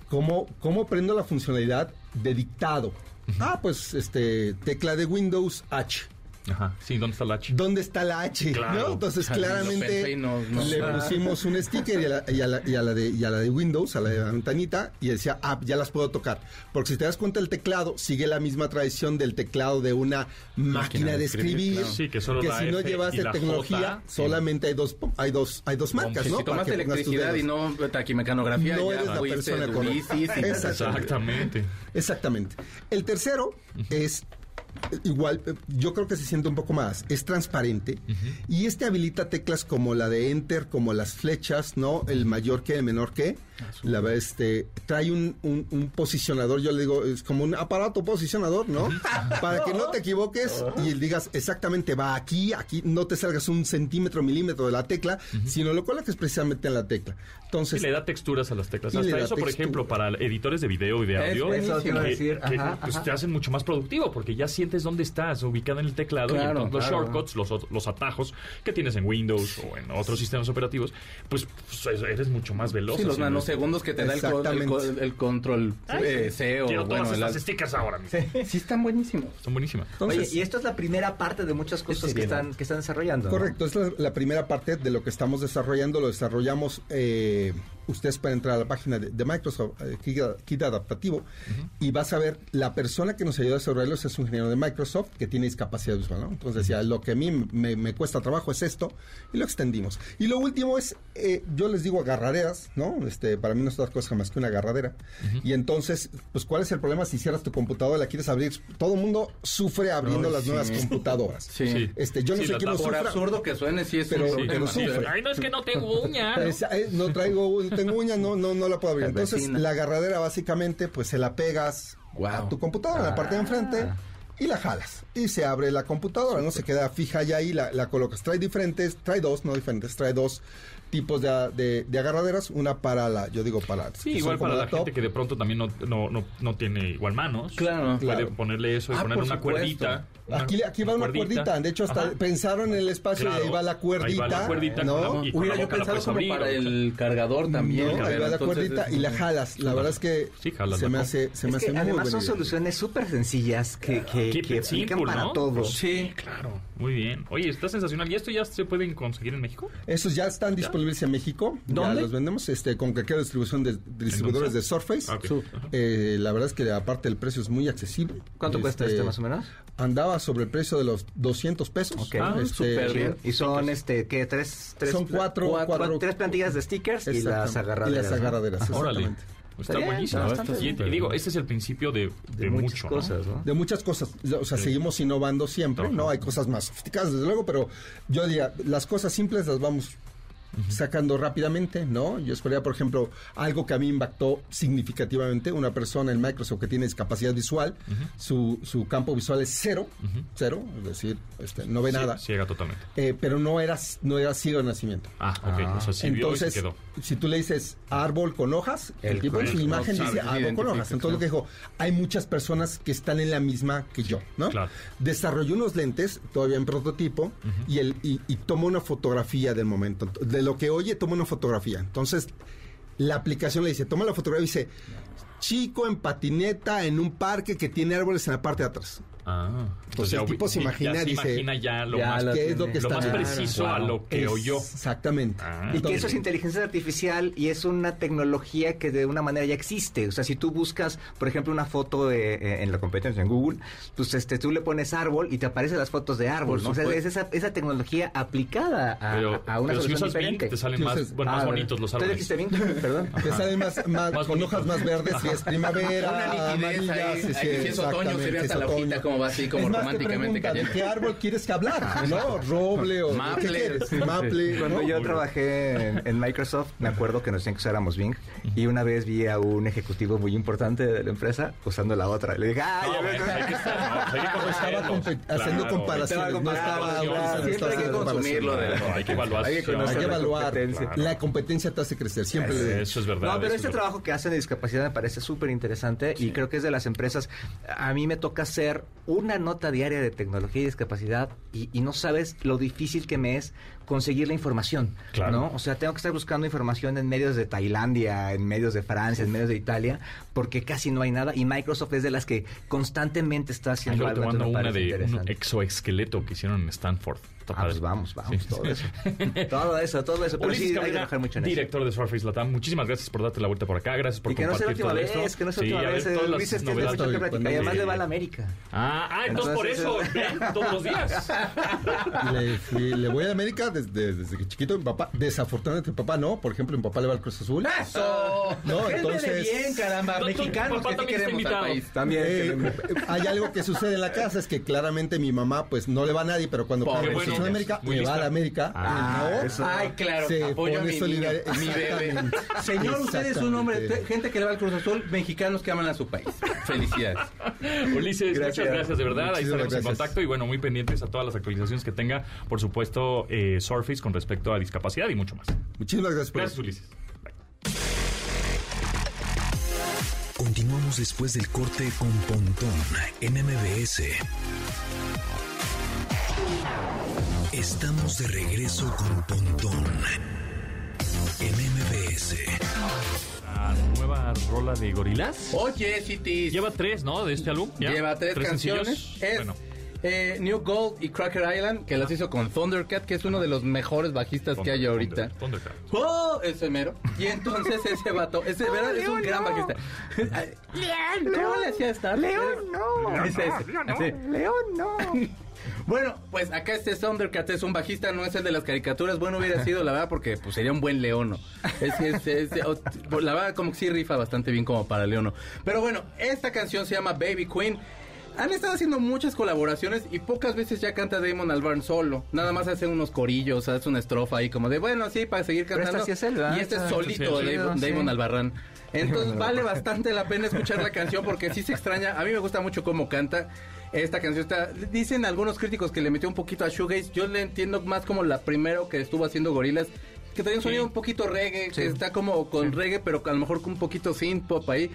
Speaker 6: ¿cómo, cómo prendo la funcionalidad de dictado? Ah, pues, este, tecla de Windows H.
Speaker 2: Ajá, sí, ¿dónde está la H?
Speaker 6: ¿Dónde está la H?
Speaker 2: Claro.
Speaker 6: ¿no? Entonces, claramente
Speaker 3: y no- no-
Speaker 6: le pusimos un sticker y a, la, y a la- y a la de, y a la de Windows, a la de la ventanita, y decía, ah, ya las puedo tocar. Porque si te das cuenta, el teclado sigue la misma tradición del teclado de una máquina,
Speaker 3: de
Speaker 6: de
Speaker 3: escribir,
Speaker 6: escribir.
Speaker 3: claro.
Speaker 2: Sí, que solo la
Speaker 6: si no
Speaker 2: F
Speaker 6: llevas
Speaker 2: y
Speaker 6: de
Speaker 2: la
Speaker 6: tecnología,
Speaker 2: J,
Speaker 6: solamente hay dos, hay dos, hay dos marcas,
Speaker 3: Si
Speaker 6: ¿no?
Speaker 3: si
Speaker 6: que tus
Speaker 3: electricidad y no taquimecanografía,
Speaker 6: No
Speaker 3: ya
Speaker 6: eres la persona correcta.
Speaker 2: Exactamente.
Speaker 6: Exactamente. El tercero es igual, eh, yo creo que se siente un poco más, es transparente y este habilita teclas como la de enter, como las flechas, ¿no? El mayor que, el menor que. La verdad, este, trae un, un- un posicionador, yo le digo, es como un aparato posicionador, ¿no? <laughs> Para que no te equivoques y digas exactamente va aquí, aquí, no te salgas un centímetro, milímetro de la tecla, sino lo coloques precisamente en la tecla.
Speaker 2: Y
Speaker 6: Entonces,
Speaker 2: le da texturas a las teclas.
Speaker 6: Y
Speaker 2: Hasta eso, por ejemplo, para editores de video y de
Speaker 3: Es
Speaker 2: audio,
Speaker 3: Eso
Speaker 4: te iba a
Speaker 2: que-
Speaker 4: decir,
Speaker 2: que,
Speaker 4: ajá,
Speaker 2: pues,
Speaker 4: ajá.
Speaker 2: te hacen mucho más productivo porque ya sientes dónde estás ubicado en el teclado y
Speaker 3: Claro,
Speaker 2: entonces los
Speaker 3: claro.
Speaker 2: shortcuts, los, los atajos que tienes en Windows o en otros sistemas operativos, pues, pues, eres mucho más veloz.
Speaker 3: Sí, los nanosegundos que te da el, control eh, C o
Speaker 2: Quiero
Speaker 3: bueno,
Speaker 2: todas stickers ahora mismo.
Speaker 3: Sí, están buenísimos.
Speaker 2: Son buenísimas.
Speaker 4: Oye, y esto es la primera parte de muchas cosas que están, que están desarrollando. ¿no?
Speaker 6: Correcto, es la, la primera parte de lo que estamos desarrollando. Lo desarrollamos, eh, ustedes pueden entrar a la página de, de Microsoft, eh, Kit, Adaptativo, y vas a ver, la persona que nos ayuda a desarrollarlo es un ingeniero de Microsoft que tiene discapacidad visual, ¿no? Entonces decía, lo que a mí me, me cuesta trabajo es esto, y lo extendimos. Y lo último es, eh, yo les digo agarraderas, ¿no? Este, para mí no es otra cosa más que una agarradera. Y entonces, pues, ¿cuál es el problema si cierras tu computadora, la quieres abrir? Todo el mundo sufre abriendo
Speaker 3: Ay,
Speaker 6: las
Speaker 3: sí.
Speaker 6: nuevas computadoras.
Speaker 3: Sí.
Speaker 6: Este, yo no
Speaker 2: Sí,
Speaker 6: sé quién lo
Speaker 2: tapas.
Speaker 3: Por
Speaker 6: sufra.
Speaker 3: absurdo que suene, sí es
Speaker 6: Pero-
Speaker 3: un
Speaker 6: pero
Speaker 3: problema.
Speaker 6: sufre.
Speaker 2: Ay, no, es que no tengo uña. ¿no?
Speaker 6: Eh, no traigo, no tengo uña, no, no, no la puedo abrir. Entonces, la agarradera básicamente, pues se la pegas a tu computadora, en la parte de enfrente, y la jalas. Y se abre la computadora, no se queda fija ya ahí, la, la colocas. Trae diferentes, trae dos, no diferentes, trae dos tipos de, de- de agarraderas, una para la, yo digo para...
Speaker 2: Sí, igual para la gente que de pronto también no, no, no, no tiene igual manos.
Speaker 3: Claro.
Speaker 2: Puede
Speaker 6: Claro.
Speaker 2: ponerle eso y
Speaker 3: Ah,
Speaker 2: poner
Speaker 3: por
Speaker 2: una
Speaker 3: supuesto.
Speaker 2: cuerdita. Una-
Speaker 6: Aquí, aquí va una cuerdita. De hecho, hasta
Speaker 2: Ajá.
Speaker 6: pensaron en el espacio y
Speaker 2: Claro.
Speaker 6: ahí va la
Speaker 2: Ahí
Speaker 6: cuerdita.
Speaker 2: va la cuerdita
Speaker 6: ¿no?
Speaker 2: la- y
Speaker 3: Hubiera yo pensado como
Speaker 2: abrir,
Speaker 3: para el cargador también.
Speaker 6: No, ahí va la cuerdita
Speaker 3: es-
Speaker 6: y la jalas. La verdad es que
Speaker 2: Sí, jalas
Speaker 6: se me hace, se me
Speaker 4: Es
Speaker 6: hace
Speaker 4: que
Speaker 6: muy
Speaker 4: además son
Speaker 6: idea.
Speaker 4: soluciones súper sencillas que, que, que
Speaker 2: it
Speaker 4: aplican
Speaker 2: simple,
Speaker 4: para
Speaker 2: ¿no?
Speaker 4: todo.
Speaker 2: Pues sí, claro. Muy bien. Oye, está sensacional. ¿Y esto ya se pueden conseguir en México?
Speaker 6: Esos ya están disponibles en México.
Speaker 2: ¿Dónde?
Speaker 6: Ya los vendemos este, con cualquier distribución de, distribuidores de Surface.
Speaker 2: Ah.
Speaker 6: Eh, la verdad es que aparte el precio es muy accesible.
Speaker 4: ¿Cuánto cuesta este más o menos?
Speaker 6: Andaba sobre el precio de los 200 pesos.
Speaker 4: Ok.
Speaker 3: Ah,
Speaker 6: Este,
Speaker 3: súper bien.
Speaker 4: Y son, este, ¿qué? Tres, tres,
Speaker 6: Son cuatro-
Speaker 4: cuatro-
Speaker 6: cuatro-
Speaker 4: tres plantillas de stickers y las agarraderas.
Speaker 6: Y las
Speaker 4: ¿no?
Speaker 6: agarraderas.
Speaker 2: Órale.
Speaker 6: exactamente.
Speaker 2: Está
Speaker 4: Está bien,
Speaker 2: buenísimo.
Speaker 4: está bastante
Speaker 2: Y,
Speaker 3: bien.
Speaker 2: y digo, este es el principio de, de,
Speaker 4: De muchas cosas, ¿no?
Speaker 6: De muchas cosas. O sea, seguimos innovando siempre,
Speaker 2: Ajá.
Speaker 6: ¿no? Hay cosas más sofisticadas, desde luego, pero yo diría, las cosas simples las vamos sacando rápidamente, ¿no? Yo esperaría, por ejemplo, algo que a mí impactó significativamente, una persona en Microsoft que tiene discapacidad visual, su, su campo visual es cero, cero, es decir, este, no ve
Speaker 2: Sí,
Speaker 6: nada,
Speaker 2: Ciega totalmente.
Speaker 6: eh, pero no era, no era ciego de nacimiento.
Speaker 2: Ah, ok. o sea, sí vio y se
Speaker 6: Entonces,
Speaker 2: quedó.
Speaker 6: Si tú le dices árbol con hojas, el,
Speaker 4: El
Speaker 6: tipo en su imagen dice árbol con hojas. Entonces lo que dijo, hay muchas personas que están en la misma que yo, ¿no?
Speaker 2: Claro.
Speaker 6: Desarrolló unos lentes, todavía en prototipo, y, el, y, y toma una fotografía del momento. De lo que oye, toma una fotografía. Entonces, la aplicación le dice, toma la fotografía y dice, chico en patineta en un parque que tiene árboles en la parte de atrás.
Speaker 2: Ah.
Speaker 6: Entonces, el
Speaker 2: ya
Speaker 6: tipo se imagina,
Speaker 2: ya se
Speaker 6: dice,
Speaker 2: imagina ya lo
Speaker 4: ya
Speaker 2: más,
Speaker 6: ¿Qué es lo que
Speaker 2: lo más preciso a lo que oyó.
Speaker 6: Exactamente.
Speaker 2: Ah.
Speaker 4: Y que
Speaker 6: Entonces,
Speaker 4: eso es inteligencia artificial y es una tecnología que de una manera ya existe. O sea, si tú buscas, por ejemplo, una foto eh, eh, en la competencia en Google, pues este, tú le pones árbol y te aparecen las fotos de árbol. ¿no? O sea, es esa, esa tecnología aplicada a,
Speaker 2: Pero,
Speaker 4: a una
Speaker 2: pero si
Speaker 4: solución
Speaker 2: Bing,
Speaker 4: diferente.
Speaker 2: te salen
Speaker 6: Si
Speaker 2: más,
Speaker 6: usas-
Speaker 2: bueno, más
Speaker 4: Ah,
Speaker 2: bonitos los
Speaker 4: ¿Todavía
Speaker 2: árboles.
Speaker 4: Bing? <laughs> Perdón.
Speaker 6: Te salen más, <laughs> más-
Speaker 2: Más
Speaker 6: con hojas más verdes y es <laughs> primavera,
Speaker 3: Una nitidez
Speaker 6: amarilla,
Speaker 3: ahí.
Speaker 6: sí, sí,
Speaker 3: Ahí, si es otoño, se ve hasta la hojita como va así, como
Speaker 6: Es más, te
Speaker 3: románticamente cayendo.
Speaker 6: ¿Qué árbol quieres que hablar? <laughs> ¿No? Roble o
Speaker 3: Maple.
Speaker 6: ¿qué quieres? Maple.
Speaker 4: Cuando
Speaker 6: ¿no?
Speaker 4: yo trabajé en, en Microsoft, me acuerdo que nos decían que usáramos Bing y una vez vi a un ejecutivo muy importante de la empresa usando la otra. Le dije, ¡ay!
Speaker 2: No,
Speaker 4: a ver,
Speaker 2: bueno, hay que estar, no, hay que
Speaker 6: Estaba haciendo
Speaker 2: Claro.
Speaker 6: comparaciones, no estaba no
Speaker 3: Siempre
Speaker 6: estaba
Speaker 3: hay que consumirlo de
Speaker 2: hay que evaluar.
Speaker 4: Hay que
Speaker 6: Hay evaluar.
Speaker 4: competencia.
Speaker 6: La competencia te hace crecer, siempre le.
Speaker 2: Eso es verdad.
Speaker 4: No, pero este
Speaker 2: es
Speaker 4: trabajo que hacen de discapacidad me parece súper interesante y creo que es de las empresas. A mí me toca hacer una nota diaria de tecnología y discapacidad y, y no sabes lo difícil que me es conseguir la información,
Speaker 2: Claro.
Speaker 4: ¿no? O sea, tengo que estar buscando información en medios de Tailandia, en medios de Francia, en medios de Italia, porque casi no hay nada y Microsoft es de las que constantemente está haciendo algo.
Speaker 2: mando
Speaker 4: entonces me
Speaker 2: una de un exoesqueleto que hicieron en Stanford.
Speaker 4: Ah, pues vamos, vamos,
Speaker 2: Sí.
Speaker 4: todo eso. <laughs> todo eso, todo eso. Pero
Speaker 2: Ulises
Speaker 4: sí, hay que mucho en eso.
Speaker 2: director de Surface Latam, muchísimas gracias por darte la vuelta por acá, gracias por
Speaker 4: Y que no sea la
Speaker 2: compartir
Speaker 4: última
Speaker 2: todo
Speaker 4: vez,
Speaker 2: esto.
Speaker 4: que no sea la
Speaker 2: Sí,
Speaker 4: última
Speaker 2: ver
Speaker 4: vez.
Speaker 2: todas
Speaker 4: Luis es tiene
Speaker 2: novedades.
Speaker 4: mucho que
Speaker 6: Estoy
Speaker 4: platicar y además le va a la América.
Speaker 2: Ah, ah, entonces, por eso, <laughs> todos los días.
Speaker 6: Le, voy a América desde, desde que chiquito. Mi papá, desafortunadamente, mi papá no. Por ejemplo, mi papá le va al Cruz Azul.
Speaker 3: ¡Eso!
Speaker 6: No,
Speaker 3: Gente de
Speaker 6: entonces-
Speaker 3: bien, caramba.
Speaker 2: No,
Speaker 3: Mexicanos que queremos al país.
Speaker 4: También.
Speaker 6: Eh, hay algo que sucede en la casa, es que claramente mi mamá pues no le va a nadie, pero cuando
Speaker 3: Pobre
Speaker 6: juega
Speaker 2: bueno,
Speaker 6: en América, le va a la América.
Speaker 2: Ah,
Speaker 6: ¿no?
Speaker 4: eso.
Speaker 3: Ay, claro,
Speaker 6: Se
Speaker 3: apoyo a
Speaker 6: pone
Speaker 3: mi
Speaker 6: solidaria-
Speaker 3: niño, mi bebé.
Speaker 6: Exactamente.
Speaker 3: Señor, usted es un hombre, gente que le va al Cruz Azul, mexicanos que aman a su país. Felicidades. <laughs>
Speaker 2: Ulises,
Speaker 4: Gracias.
Speaker 2: muchas gracias de verdad. Ahí estaremos en
Speaker 6: gracias.
Speaker 2: contacto y bueno, muy pendientes a todas las actualizaciones que tenga, por supuesto, eh, Surface con respecto a discapacidad y mucho más.
Speaker 6: Muchísimas gracias por
Speaker 2: Gracias, Ulises.
Speaker 1: Continuamos después del corte con Pontón en MBS. Estamos de regreso con Pontón en MBS.
Speaker 2: La nueva rola de Gorilas.
Speaker 3: Oye, Cities.
Speaker 2: Lleva tres, ¿no? De este álbum. ¿Ya?
Speaker 3: Lleva tres, canciones.
Speaker 2: sencillos?
Speaker 3: Es
Speaker 2: Bueno,
Speaker 3: eh, New Gold y Cracker Island, que las hizo con Thundercat, que es uno de los mejores bajistas que hay ahorita.
Speaker 2: Thunder- Thundercat.
Speaker 3: ¡Oh! Ese mero. Y entonces ese vato, ese ¿verdad? es un gran bajista. ¿Cómo le hacía estar? León, no. Es ese. Así.
Speaker 4: León, no. <laughs>
Speaker 3: Bueno, pues acá este Thundercat es un bajista, no es el de las caricaturas. Bueno, hubiera sido, la verdad, porque pues sería un buen leono. Es, es- es- la verdad, como que sí rifa bastante bien como para leono. Pero bueno, esta canción se llama Baby Queen. Han estado haciendo muchas colaboraciones y pocas veces ya canta Damon Albarn solo. Nada más hace unos corillos, hace una estrofa ahí como de, bueno, sí, para seguir cantando.
Speaker 4: sí es
Speaker 3: y este es
Speaker 4: Esta-
Speaker 3: solito,
Speaker 2: sí,
Speaker 3: Damon,
Speaker 4: sí.
Speaker 3: Damon Albarrán. Entonces vale bastante la pena escuchar la canción porque sí se extraña. A mí me gusta mucho cómo canta. Esta canción está... Dicen algunos críticos que le metió un poquito a Shoegaze. Yo le entiendo más como la primero que estuvo haciendo Gorilas. Que tenía un sonido un poquito reggae. Que está como con reggae, pero a lo mejor con un poquito synth pop ahí.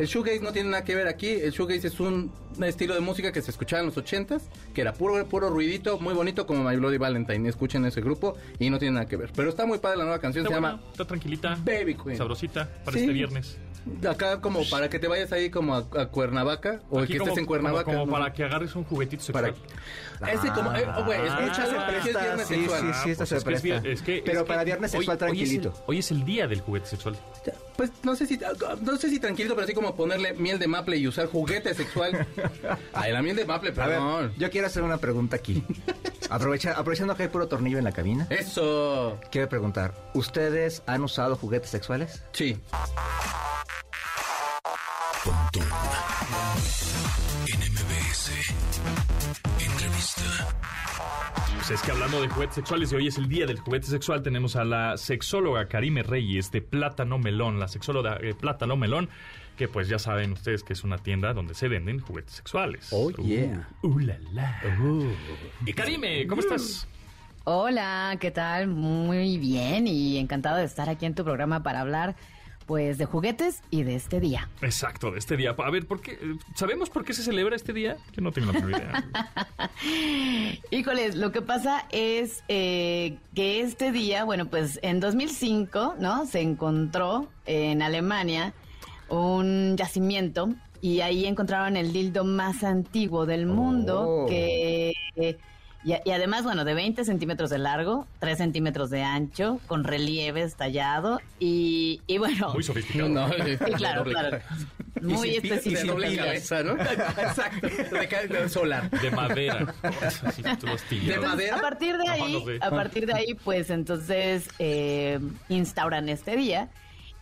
Speaker 3: El shoegaze no tiene nada que ver aquí. El shoegaze es un estilo de música que se escuchaba en los ochentas, que era puro puro ruidito, muy bonito como My Bloody Valentine. Escuchen ese grupo y no tiene nada que ver. Pero está muy padre la nueva canción,
Speaker 2: Está
Speaker 3: se
Speaker 2: buena,
Speaker 3: llama
Speaker 2: está tranquilita,
Speaker 3: Baby Queen.
Speaker 2: sabrosita, para
Speaker 3: Sí.
Speaker 2: este viernes.
Speaker 3: Acá como para que te vayas ahí como a, a Cuernavaca o
Speaker 2: Aquí
Speaker 3: que
Speaker 2: como,
Speaker 3: estés en Cuernavaca.
Speaker 2: Como, como
Speaker 3: ¿no?
Speaker 2: para que agarres un juguetito
Speaker 4: Para-
Speaker 2: sexual.
Speaker 3: Ese como, eh, oh, güey, escucha,
Speaker 2: Ah,
Speaker 3: es viernes
Speaker 4: sí,
Speaker 3: sexual.
Speaker 4: sí, sí, esta
Speaker 2: pues
Speaker 4: se
Speaker 2: es que es
Speaker 4: presta.
Speaker 2: vier- es que-
Speaker 4: Pero
Speaker 2: es
Speaker 4: para
Speaker 2: que
Speaker 4: viernes
Speaker 2: hoy-
Speaker 4: sexual
Speaker 2: hoy es el-
Speaker 4: tranquilito.
Speaker 2: Hoy es el día del juguete sexual.
Speaker 3: Pues no sé si no sé si tranquilo, pero así como ponerle miel de maple y usar juguete sexual. <laughs> Ay, la miel de maple,
Speaker 4: A ver,
Speaker 3: perdón.
Speaker 4: yo quiero hacer una pregunta aquí. Aprovecha- aprovechando que hay puro tornillo en la cabina,
Speaker 3: Eso.
Speaker 4: quiero preguntar, ¿ustedes han usado juguetes sexuales?
Speaker 3: Sí.
Speaker 1: Pontón en MBS. Entrevista.
Speaker 2: Pues es que hablando de juguetes sexuales y hoy es el día del juguete sexual, tenemos a la sexóloga Karime Reyes de Plátano Melón, la sexóloga de Plátano Melón, que pues ya saben ustedes que es una tienda donde se venden juguetes sexuales.
Speaker 4: Oh, yeah.
Speaker 2: Uh, uh, la, la. Y Karime, ¿cómo estás?
Speaker 7: Hola, ¿qué tal? Muy bien y encantado de estar aquí en tu programa para hablar pues de juguetes y de este día.
Speaker 2: Exacto, de este día. A ver, ¿por qué? ¿Sabemos por qué se celebra este día? Yo no tengo la menor idea. <laughs>
Speaker 7: Híjoles, lo que pasa es eh, que este día, bueno, pues en 2005, ¿no? Se encontró en Alemania un yacimiento y ahí encontraron el dildo más antiguo del mundo
Speaker 4: Oh.
Speaker 7: que... eh, y, y además, bueno, de 20 centímetros de largo, 3 centímetros de ancho, con relieves tallado y, y bueno...
Speaker 2: Muy sofisticado.
Speaker 3: No,
Speaker 7: Sí, claro, claro. Muy
Speaker 3: Y sin
Speaker 7: específico.
Speaker 3: De doble cabeza, ¿no? Exacto. De, solar.
Speaker 2: De madera. Sí.
Speaker 3: De madera.
Speaker 7: A partir de ahí, a partir de ahí, pues entonces eh, instauran este día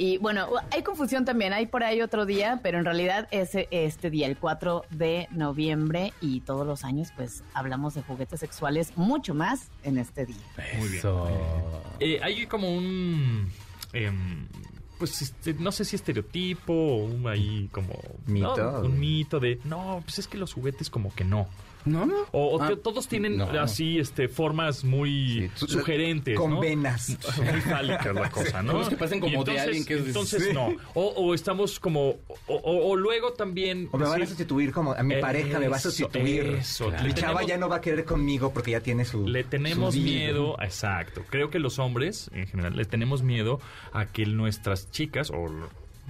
Speaker 7: Y bueno, hay confusión también, hay por ahí otro día, pero en realidad es este día, el 4 de noviembre, y todos los años pues hablamos de juguetes sexuales mucho más en este día.
Speaker 2: Muy bien. Eh, hay como un... em, pues este, no sé si estereotipo o un ahí como...
Speaker 4: Mito.
Speaker 2: ¿no? Un mito de... No, pues es que los juguetes como que no.
Speaker 3: No, no.
Speaker 2: O, o
Speaker 3: Ah,
Speaker 2: todos tienen
Speaker 3: no.
Speaker 2: así este formas muy
Speaker 4: Sí,
Speaker 2: sugerentes,
Speaker 4: Con
Speaker 2: ¿no?
Speaker 4: venas. <laughs>
Speaker 2: Muy fálicas la cosa, ¿no?
Speaker 3: Los que parecen como
Speaker 2: Y
Speaker 3: de alguien que es-
Speaker 2: Entonces
Speaker 3: Sí.
Speaker 2: no. O, o estamos como... O, o- o luego también...
Speaker 4: O me van a sustituir como a mi pareja, me va a
Speaker 2: Eso,
Speaker 4: sustituir.
Speaker 2: eso.
Speaker 4: Mi
Speaker 2: Le
Speaker 4: chava
Speaker 2: tenemos-
Speaker 4: ya no va a querer conmigo porque ya tiene su.
Speaker 2: Le tenemos
Speaker 4: su
Speaker 2: miedo, exacto. Creo que los hombres, en general, le tenemos miedo a que nuestras chicas o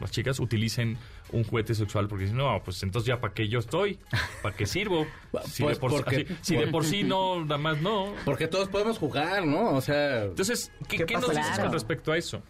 Speaker 2: las chicas utilicen un juguete sexual porque dicen, no, pues entonces ya para qué yo estoy, para qué sirvo. <laughs> Si,
Speaker 3: Pues
Speaker 2: de, por,
Speaker 3: porque-
Speaker 2: así- si de por sí <laughs> no, nada más no.
Speaker 3: Porque todos podemos jugar, ¿no? O sea,
Speaker 2: Entonces, ¿qué,
Speaker 4: ¿Qué
Speaker 2: qué nos dices
Speaker 7: Claro.
Speaker 2: con respecto a eso?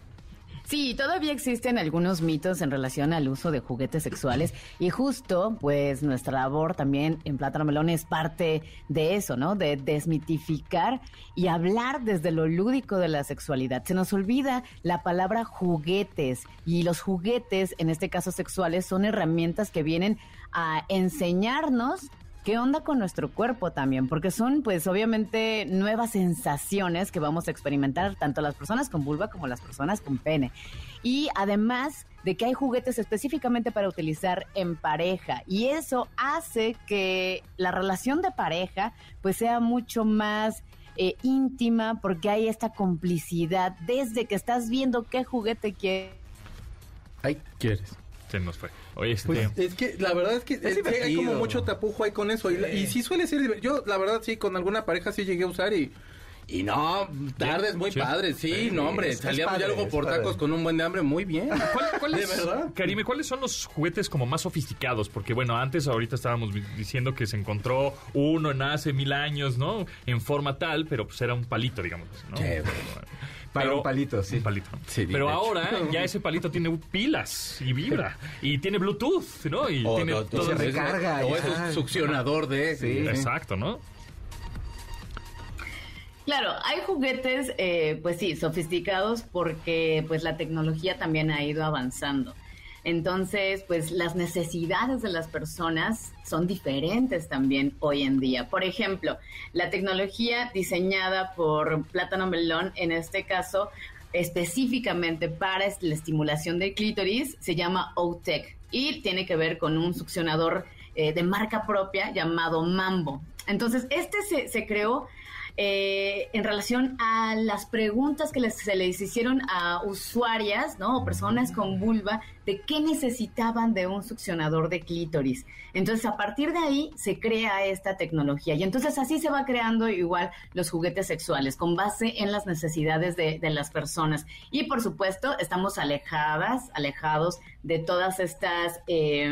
Speaker 7: Sí, todavía existen algunos mitos en relación al uso de juguetes sexuales y justo, pues nuestra labor también en Plátano Melón es parte de eso, ¿no? De desmitificar y hablar desde lo lúdico de la sexualidad. Se nos olvida la palabra juguetes y los juguetes, en este caso sexuales, son herramientas que vienen a enseñarnos ¿Qué onda con nuestro cuerpo también? Porque son, pues, obviamente nuevas sensaciones que vamos a experimentar tanto las personas con vulva como las personas con pene. Y además de que hay juguetes específicamente para utilizar en pareja. Y eso hace que la relación de pareja, pues, sea mucho más eh, íntima porque hay esta complicidad desde que estás viendo qué juguete quieres.
Speaker 3: ay, ¿quieres?
Speaker 2: Se nos fue. Oye, este...
Speaker 3: Pues es que la verdad es que es que hay como mucho tapujo ahí con eso. Y, la- y sí suele ser. Yo, la verdad, sí, con alguna pareja sí llegué a usar y. Y no, tardes muy
Speaker 2: Sí.
Speaker 3: padres, sí, no, hombre. Salíamos
Speaker 4: padre,
Speaker 3: ya luego por
Speaker 4: padre.
Speaker 3: tacos con un buen de hambre, muy bien.
Speaker 2: ¿Cuál, cuál
Speaker 3: ¿De
Speaker 2: es,
Speaker 3: verdad?
Speaker 2: Karime, ¿cuáles son los juguetes como más sofisticados? Porque bueno, antes ahorita estábamos diciendo que se encontró uno en hace mil años, ¿no? En forma tal, pero pues era un palito, digamos, ¿no?
Speaker 3: Sí,
Speaker 4: Para un palito, sí.
Speaker 2: Un palito.
Speaker 3: Sí,
Speaker 2: pero ahora ya ese palito tiene pilas y vibra y tiene Bluetooth, ¿no? Y
Speaker 3: O-
Speaker 2: tiene todo
Speaker 4: se
Speaker 2: eso.
Speaker 4: recarga,
Speaker 3: O es un succionador de.
Speaker 4: Sí.
Speaker 2: Exacto, ¿no?
Speaker 7: Claro, hay juguetes, eh, pues sí, sofisticados porque pues la tecnología también ha ido avanzando. Entonces, pues las necesidades de las personas son diferentes también hoy en día. Por ejemplo, la tecnología diseñada por Plátano Melón, en este caso, específicamente para la estimulación del clítoris, se llama OTEC y tiene que ver con un succionador eh, de marca propia llamado Mambo. Entonces, este se creó eh, en relación a las preguntas que les- se les hicieron a usuarias, ¿no? O personas con vulva, de qué necesitaban de un succionador de clítoris. Entonces, a partir de ahí se crea esta tecnología. Y entonces así se va creando igual los juguetes sexuales, con base en las necesidades de, de las personas. Y por supuesto, estamos alejadas, alejados de todas estas, eh,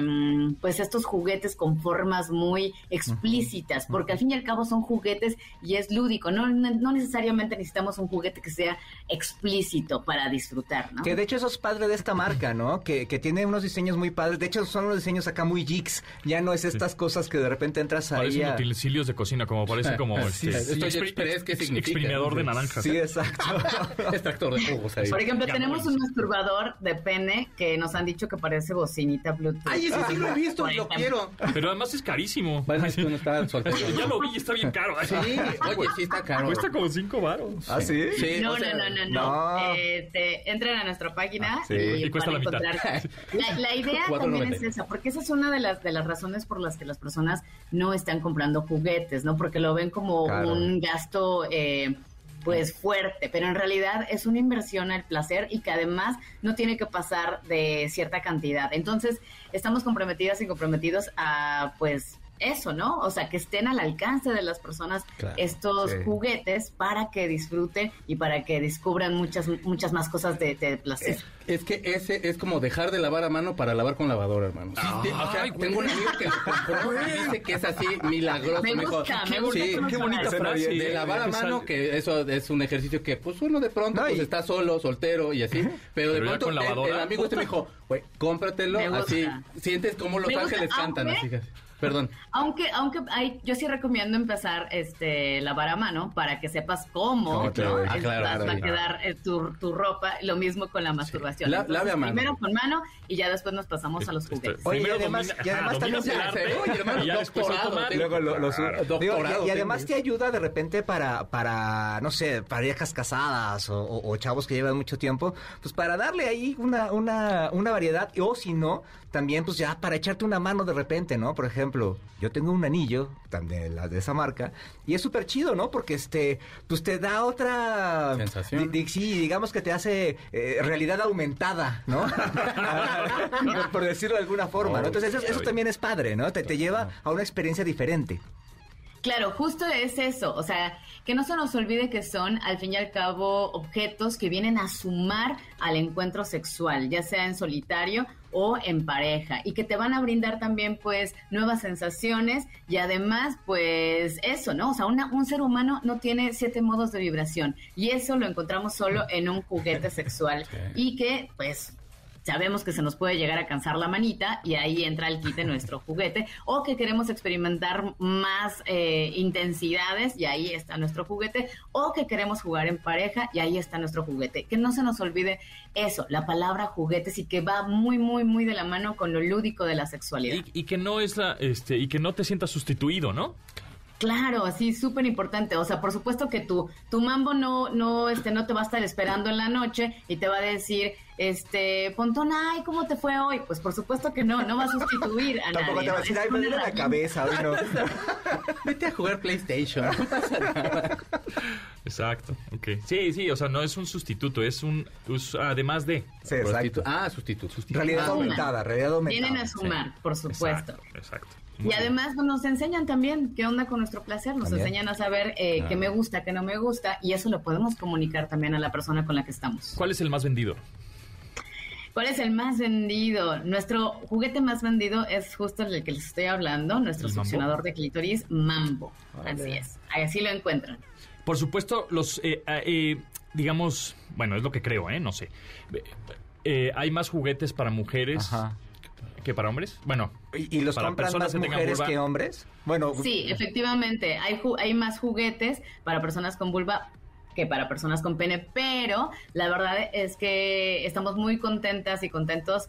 Speaker 7: pues estos juguetes con formas muy explícitas, porque al fin y al cabo son juguetes y es lúdico. No, no no necesariamente necesitamos un juguete que sea explícito para disfrutar, ¿no?
Speaker 4: Que de hecho eso es padre de esta marca, ¿no? Que, que tiene unos diseños muy padres. De hecho son unos diseños acá muy geeks. Ya no es estas cosas que de repente entras ahí
Speaker 2: Parecen
Speaker 4: a...
Speaker 2: utensilios de cocina, como parece como
Speaker 3: Sí,
Speaker 2: este, expri-
Speaker 3: ¿qué
Speaker 2: ex-
Speaker 3: significa?
Speaker 2: exprimidor de naranjas.
Speaker 4: Sí, exacto. <laughs>
Speaker 3: Extractor de jugos ahí.
Speaker 7: Por ejemplo,
Speaker 2: Ya
Speaker 7: tenemos
Speaker 2: no,
Speaker 7: un masturbador de pene que nos han dicho que parece bocinita Bluetooth.
Speaker 3: Ay, ese sí lo he visto lo quiero.
Speaker 2: Pero además es carísimo.
Speaker 3: Bueno, es que uno está soltero. <laughs>
Speaker 2: ya lo vi, y está bien caro.
Speaker 3: Sí, oye, sí está caro.
Speaker 2: Cuesta como cinco varos.
Speaker 4: ¿Ah, sí?
Speaker 3: Sí,
Speaker 7: No,
Speaker 3: o sea,
Speaker 7: no, no, no,
Speaker 4: no.
Speaker 7: no. Este, entren a nuestra página
Speaker 4: sí.
Speaker 7: y,
Speaker 2: Y cuesta
Speaker 7: van
Speaker 2: la mitad.
Speaker 7: encontrar. <laughs> La, la idea también
Speaker 3: 4.90.
Speaker 7: es esa, porque esa es una de las de las razones por las que las personas no están comprando juguetes, ¿no? Porque lo ven como
Speaker 4: Claro.
Speaker 7: un gasto eh, pues fuerte, pero en realidad es una inversión al placer y que además no tiene que pasar de cierta cantidad. Entonces, estamos comprometidas y comprometidos a pues eso, ¿no? O sea, que estén al alcance de las personas
Speaker 3: Claro,
Speaker 7: estos
Speaker 4: sí.
Speaker 7: juguetes para que disfruten y para que descubran muchas muchas más cosas de, de placer.
Speaker 3: Es, es que ese es como dejar de lavar a mano para lavar con lavadora, hermano. Sí, sí, o sea,
Speaker 2: Ay, güey.
Speaker 3: tengo un amigo que lo compró y dice que es así milagroso.
Speaker 7: Me
Speaker 3: dijo,
Speaker 7: gusta,
Speaker 3: qué
Speaker 7: me gusta
Speaker 3: sí,
Speaker 7: cómo
Speaker 2: qué
Speaker 7: suena
Speaker 2: bonita frase.
Speaker 3: de lavar a mano, que eso es un ejercicio que, pues uno de pronto
Speaker 4: No,
Speaker 3: pues
Speaker 4: y-
Speaker 3: está solo, soltero y así. Pero de
Speaker 2: Pero
Speaker 3: pronto
Speaker 2: con
Speaker 3: el,
Speaker 2: lavadora.
Speaker 3: el amigo este me dijo, güey, cómpratelo así. Sientes como los
Speaker 7: Me gusta,
Speaker 3: ángeles cantan,
Speaker 7: aunque-
Speaker 3: así. Perdón.
Speaker 7: Aunque, aunque hay, yo sí recomiendo empezar este lavar a mano para que sepas cómo, ¿no?
Speaker 4: ves.
Speaker 3: Ah,
Speaker 7: Es-
Speaker 3: claro, claro.
Speaker 7: va a quedar eh, tu, tu ropa. Lo mismo con la masturbación.
Speaker 3: La-
Speaker 7: Entonces,
Speaker 3: lave a mano.
Speaker 7: Primero con mano y ya después nos pasamos a los
Speaker 2: Este,
Speaker 7: juguetes.
Speaker 4: Oye, y además-
Speaker 2: domina-
Speaker 4: y además también
Speaker 3: se
Speaker 2: y
Speaker 3: doctorado tengo.
Speaker 4: Luego lo. Digo, y- y, además te ayuda de repente para, para no sé, parejas casadas o, o- o chavos que llevan mucho tiempo, pues para darle ahí una, una, una variedad, o si no, también pues ya para echarte una mano de repente, ¿no? Por ejemplo, yo tengo un anillo también de esa marca y es súper chido, ¿no? Porque este, pues te da otra
Speaker 3: Sensación.
Speaker 4: sí, digamos que te hace eh, realidad aumentada, ¿no? por, <laughs> por decirlo de alguna forma, ¿no? Entonces eso, eso también es padre, ¿no? Te, te lleva a una experiencia diferente.
Speaker 7: Claro, justo es eso, o sea, que no se nos olvide que son, al fin y al cabo, objetos que vienen a sumar al encuentro sexual, ya sea en solitario o en pareja, y que te van a brindar también, pues, nuevas sensaciones y además, pues, eso, ¿no? O sea, una- un ser humano no tiene siete modos de vibración, y eso lo encontramos solo en un juguete sexual, <laughs> y que, pues, sabemos que se nos puede llegar a cansar la manita y ahí entra el kit de nuestro juguete o que queremos experimentar más eh, intensidades y ahí está nuestro juguete o que queremos jugar en pareja y ahí está nuestro juguete. Que no se nos olvide eso, la palabra juguetes y que va muy muy muy de la mano con lo lúdico de la sexualidad.
Speaker 2: Y, y que no es la, este, y que no te sientas sustituido, ¿no?
Speaker 7: Claro, sí, súper importante. O sea, por supuesto que tu, tu mambo no, no, este, no te va a estar esperando en la noche y te va a decir, este, Pontón, ay, ¿cómo te fue hoy? Pues por supuesto que no, no va a sustituir a
Speaker 4: Tampoco
Speaker 7: nadie.
Speaker 4: te va a decir, ay, me duele la cabeza, hoy no.
Speaker 3: Vete a jugar PlayStation. No pasa nada.
Speaker 2: Exacto. Ok. Sí, sí, o sea, no es un sustituto, es un, es además de.
Speaker 4: Sí, exacto.
Speaker 3: Ah, sustituto.
Speaker 4: Realidad
Speaker 7: Ah,
Speaker 4: aumentada, realidad aumentada.
Speaker 7: Vienen a sumar, por supuesto.
Speaker 2: Exacto, exacto.
Speaker 7: Y además pues, nos enseñan también qué onda con nuestro placer, nos
Speaker 4: También.
Speaker 7: enseñan a saber eh, qué me gusta, qué no me gusta, y eso lo podemos comunicar también a la persona con la que estamos.
Speaker 2: ¿Cuál es el más vendido?
Speaker 7: ¿Cuál es el más vendido? Nuestro juguete más vendido es justo el del que les estoy hablando, nuestro succionador de clítoris Mambo. Así es, así lo encuentran.
Speaker 2: Por supuesto, los, eh, eh, eh, digamos, bueno, es lo que creo, ¿eh? No sé. Eh, eh, ¿Hay más juguetes para mujeres
Speaker 4: Ajá.
Speaker 2: Que para hombres? Bueno,
Speaker 4: ¿Y, y los
Speaker 2: Para
Speaker 4: compran
Speaker 2: personas
Speaker 4: más
Speaker 2: que
Speaker 4: mujeres
Speaker 2: vulva.
Speaker 4: que hombres? Bueno,
Speaker 7: Sí, efectivamente, hay, ju- hay más juguetes para personas con vulva que para personas con pene, pero la verdad es que estamos muy contentas y contentos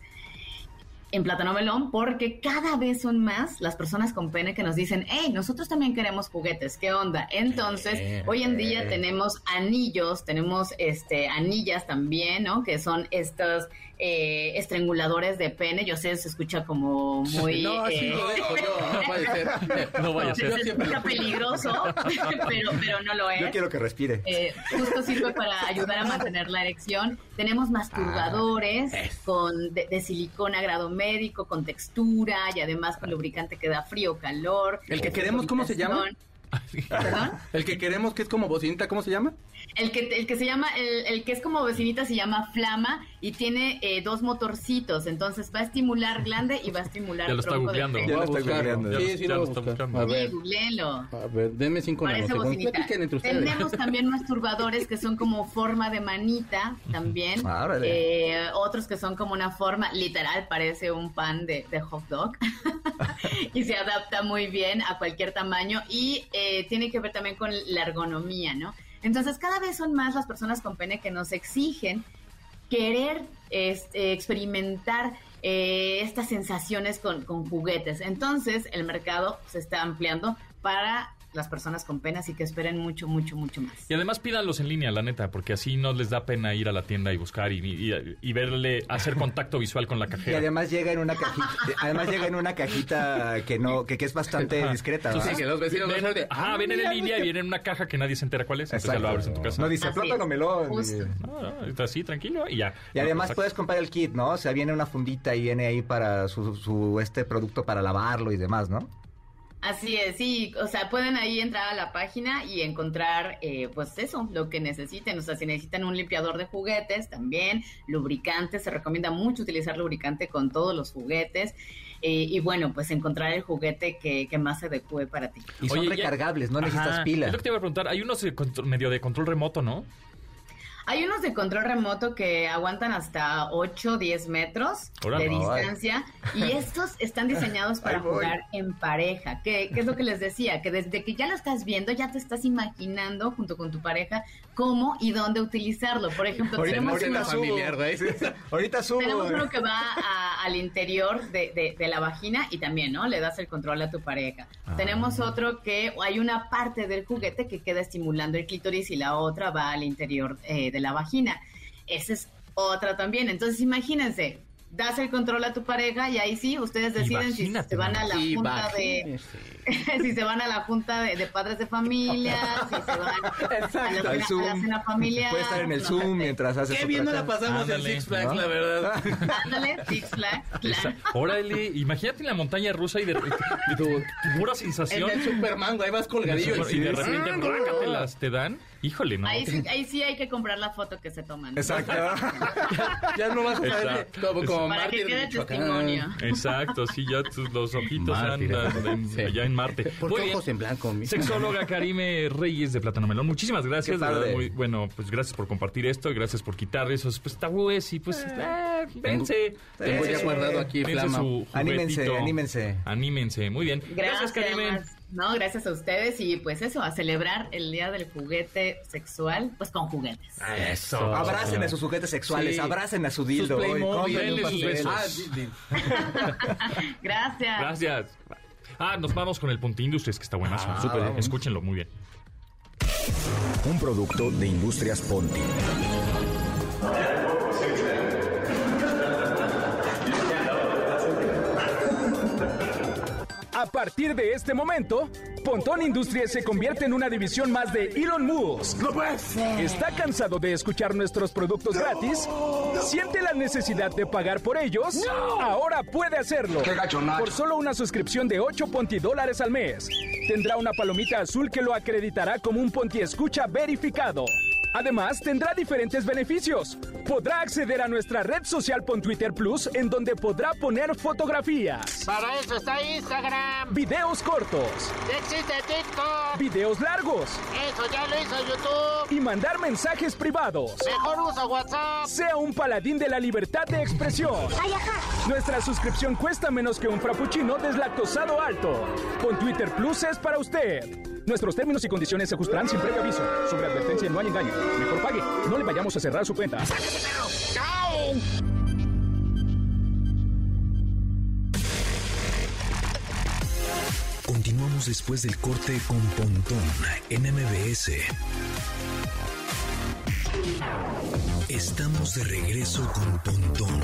Speaker 7: en Plátano Melón porque cada vez son más las personas con pene que nos dicen, hey, nosotros también queremos juguetes, ¿qué onda? Entonces, hoy en día tenemos anillos, tenemos este anillas también, ¿no? Que son estos eh, estranguladores de pene, yo sé, se escucha como muy...
Speaker 3: No, sí
Speaker 7: eh,
Speaker 3: lo dejo yo. No puede ser. <laughs>
Speaker 2: No vaya a
Speaker 7: se
Speaker 2: ser.
Speaker 3: Siempre
Speaker 7: escucha peligroso, <laughs> pero, pero no lo es.
Speaker 4: yo quiero que respire.
Speaker 7: Eh, justo sirve para ayudar a mantener la erección. Tenemos masturbadores
Speaker 3: Ah,
Speaker 7: con de, de silicona grado médico, con textura y además con lubricante que da frío calor.
Speaker 3: ¿El que queremos, cómo se llama? <laughs>
Speaker 7: ¿Perdón?
Speaker 3: El que queremos que es como bocinita, ¿cómo se llama?
Speaker 7: El que, el que se llama, el, el que es como vecinita se llama Flama y tiene eh, dos motorcitos, entonces va a estimular glande y va a estimular <laughs>
Speaker 2: Ya lo está googleando.
Speaker 4: Ya lo
Speaker 3: buscarlo.
Speaker 4: googleando.
Speaker 3: Sí, sí,
Speaker 2: lo está buscando.
Speaker 3: A ver,
Speaker 7: googleenlo.
Speaker 3: a ver, denme cinco
Speaker 7: Parece
Speaker 3: ustedes.
Speaker 7: Tenemos también masturbadores que son como forma de manita también. <laughs> Eh, otros que son como una forma, literal, parece un pan de, de hot dog. <laughs> y se adapta muy bien a cualquier tamaño y eh, tiene que ver también con la ergonomía, ¿no? Entonces cada vez son más las personas con pene que nos exigen querer este, experimentar eh, estas sensaciones con, con juguetes. Entonces el mercado se está ampliando para las personas con pene, así que esperen mucho, mucho, mucho más.
Speaker 2: Y además pídanlos en línea, la neta, porque así no les da pena ir a la tienda y buscar y, y- y verle, hacer contacto visual con la
Speaker 4: Y
Speaker 2: cajera.
Speaker 4: además llega en una cajita, además llega en una cajita que no, que, que es bastante
Speaker 2: Ajá.
Speaker 4: discreta.
Speaker 3: Sí, que los vecinos van a
Speaker 2: Ven,
Speaker 3: ser de...
Speaker 2: ajá,
Speaker 3: "Ah,
Speaker 2: vienen en línea y vienen en una caja que nadie se entera cuál es, entonces ya lo abres en tu casa.
Speaker 4: No dice
Speaker 7: Así
Speaker 4: plátano
Speaker 7: es.
Speaker 4: melón. Y-
Speaker 2: No, no, está así, tranquilo, y ya.
Speaker 4: Y además puedes comprar el kit, ¿no? O sea, viene una fundita y viene ahí para su, su este producto para lavarlo y demás, ¿no?
Speaker 7: Así es, sí, o sea, pueden ahí entrar a la página y encontrar, eh, pues eso, lo que necesiten. O sea, si necesitan un limpiador de juguetes, también, lubricante, se recomienda mucho utilizar lubricante con todos los juguetes. eh, y bueno, pues encontrar el juguete que, que más se adecue para ti.
Speaker 4: Y son
Speaker 2: Oye, ya-
Speaker 4: recargables, no necesitas
Speaker 2: Ajá,
Speaker 4: pila.
Speaker 2: Es lo que te iba a preguntar. Hay unos medio de control remoto, ¿no?
Speaker 7: Hay unos de control remoto que aguantan hasta 8 10 metros de distancia y <laughs> estos están diseñados para jugar en pareja. ¿Qué, qué es lo que les decía? Que desde que ya lo estás viendo, ya te estás imaginando junto con tu pareja cómo y dónde utilizarlo. Por ejemplo,
Speaker 4: Ahorita-
Speaker 7: tenemos,
Speaker 4: ahorita
Speaker 7: uno,
Speaker 4: subo.
Speaker 3: familiar, güey.
Speaker 4: Ahorita subo.
Speaker 7: tenemos uno que va a- al interior de, de- de la vagina y también, ¿no? Le das el control a tu pareja. Tenemos otro que hay una parte del juguete que queda estimulando el clítoris y la otra va al interior eh, de la vagina. Esa es otra también. Entonces, imagínense, das el control a tu pareja y ahí sí, ustedes deciden si se van a la junta de <laughs> si se van a la junta de, de padres de familia, si se van a la, <laughs> cena, a la
Speaker 4: Zoom.
Speaker 7: cena familiar.
Speaker 4: Puede estar en el Zoom mientras haces
Speaker 3: Qué bien no la pasamos
Speaker 2: Ándale,
Speaker 3: en Six Flags,
Speaker 4: ¿no?
Speaker 3: la verdad. <laughs>
Speaker 7: Ándale, Six Flags,
Speaker 2: Esa-
Speaker 7: claro.
Speaker 2: Órale, imagínate en la montaña rusa y de, de- pura
Speaker 3: En
Speaker 2: sensación.
Speaker 3: el Superman, güey, vas colgadillo.
Speaker 2: y de repente
Speaker 3: Ah,
Speaker 2: te dan. Híjole, no.
Speaker 7: Ahí sí, ahí sí hay que comprar la foto que se toman.
Speaker 4: Exacto. <laughs>
Speaker 3: Ya no vas a saber como, como
Speaker 7: Para que quede testimonio.
Speaker 2: Exacto, sí, ya tus- los ojitos andan en-
Speaker 3: Sí.
Speaker 2: allá en Marte.
Speaker 3: ¿Por
Speaker 2: Muy
Speaker 3: qué
Speaker 2: bien.
Speaker 3: ojos en blanco? mi?
Speaker 2: Sexóloga Karime Reyes de Plátano Melón, muchísimas gracias. Verdad, muy, bueno, pues gracias por compartir esto, gracias por quitar esos pues, tabúes y pues, eh, vence.
Speaker 3: tengo ya guardado aquí, Flama.
Speaker 4: Anímense, anímense.
Speaker 2: Anímense, muy bien.
Speaker 7: Gracias,
Speaker 2: Karime.
Speaker 7: más. No, gracias a ustedes y pues eso, a celebrar el Día del Juguete Sexual, pues con juguetes.
Speaker 2: Eso.
Speaker 4: Abracen a sus juguetes sexuales,
Speaker 3: Sí.
Speaker 4: abracen a su
Speaker 3: Sus
Speaker 4: dildo. y
Speaker 3: Playmobil,
Speaker 2: sus besos.
Speaker 3: Ah, di- di- <laughs>
Speaker 7: Gracias.
Speaker 2: Gracias. Ah, nos vamos con el Ponte Industries, que está buenazo.
Speaker 4: Ah,
Speaker 2: Súper,
Speaker 4: vamos.
Speaker 2: escúchenlo muy bien.
Speaker 1: Un producto de Industrias Ponti.
Speaker 8: A partir de este momento, Pontón Industries se convierte en una división más de Elon Musk. ¿Está cansado de escuchar nuestros productos gratis? ¿Siente la necesidad de pagar por ellos? Ahora puede hacerlo. Por solo una suscripción de 8 Ponti dólares al mes. Tendrá una palomita azul que lo acreditará como un Ponti Escucha verificado. Además, tendrá diferentes beneficios. Podrá acceder a nuestra red social Pon Twitter Plus, en donde podrá poner fotografías,
Speaker 9: Para eso está Instagram.
Speaker 8: videos cortos,
Speaker 9: Ya existe TikTok.
Speaker 8: videos largos
Speaker 9: Eso ya lo hizo YouTube.
Speaker 8: y mandar mensajes privados.
Speaker 9: Mejor usa WhatsApp.
Speaker 8: Sea un paladín de la libertad de expresión. Nuestra suscripción cuesta menos que un frappuccino deslactosado alto. Con Twitter Plus es para usted. Nuestros términos y condiciones se ajustarán sin previo aviso. Sobre advertencia no hay engaño. Mejor pague. No le vayamos a cerrar su cuenta.
Speaker 1: Continuamos después del corte con Pontón en MBS. Estamos de regreso con Pontón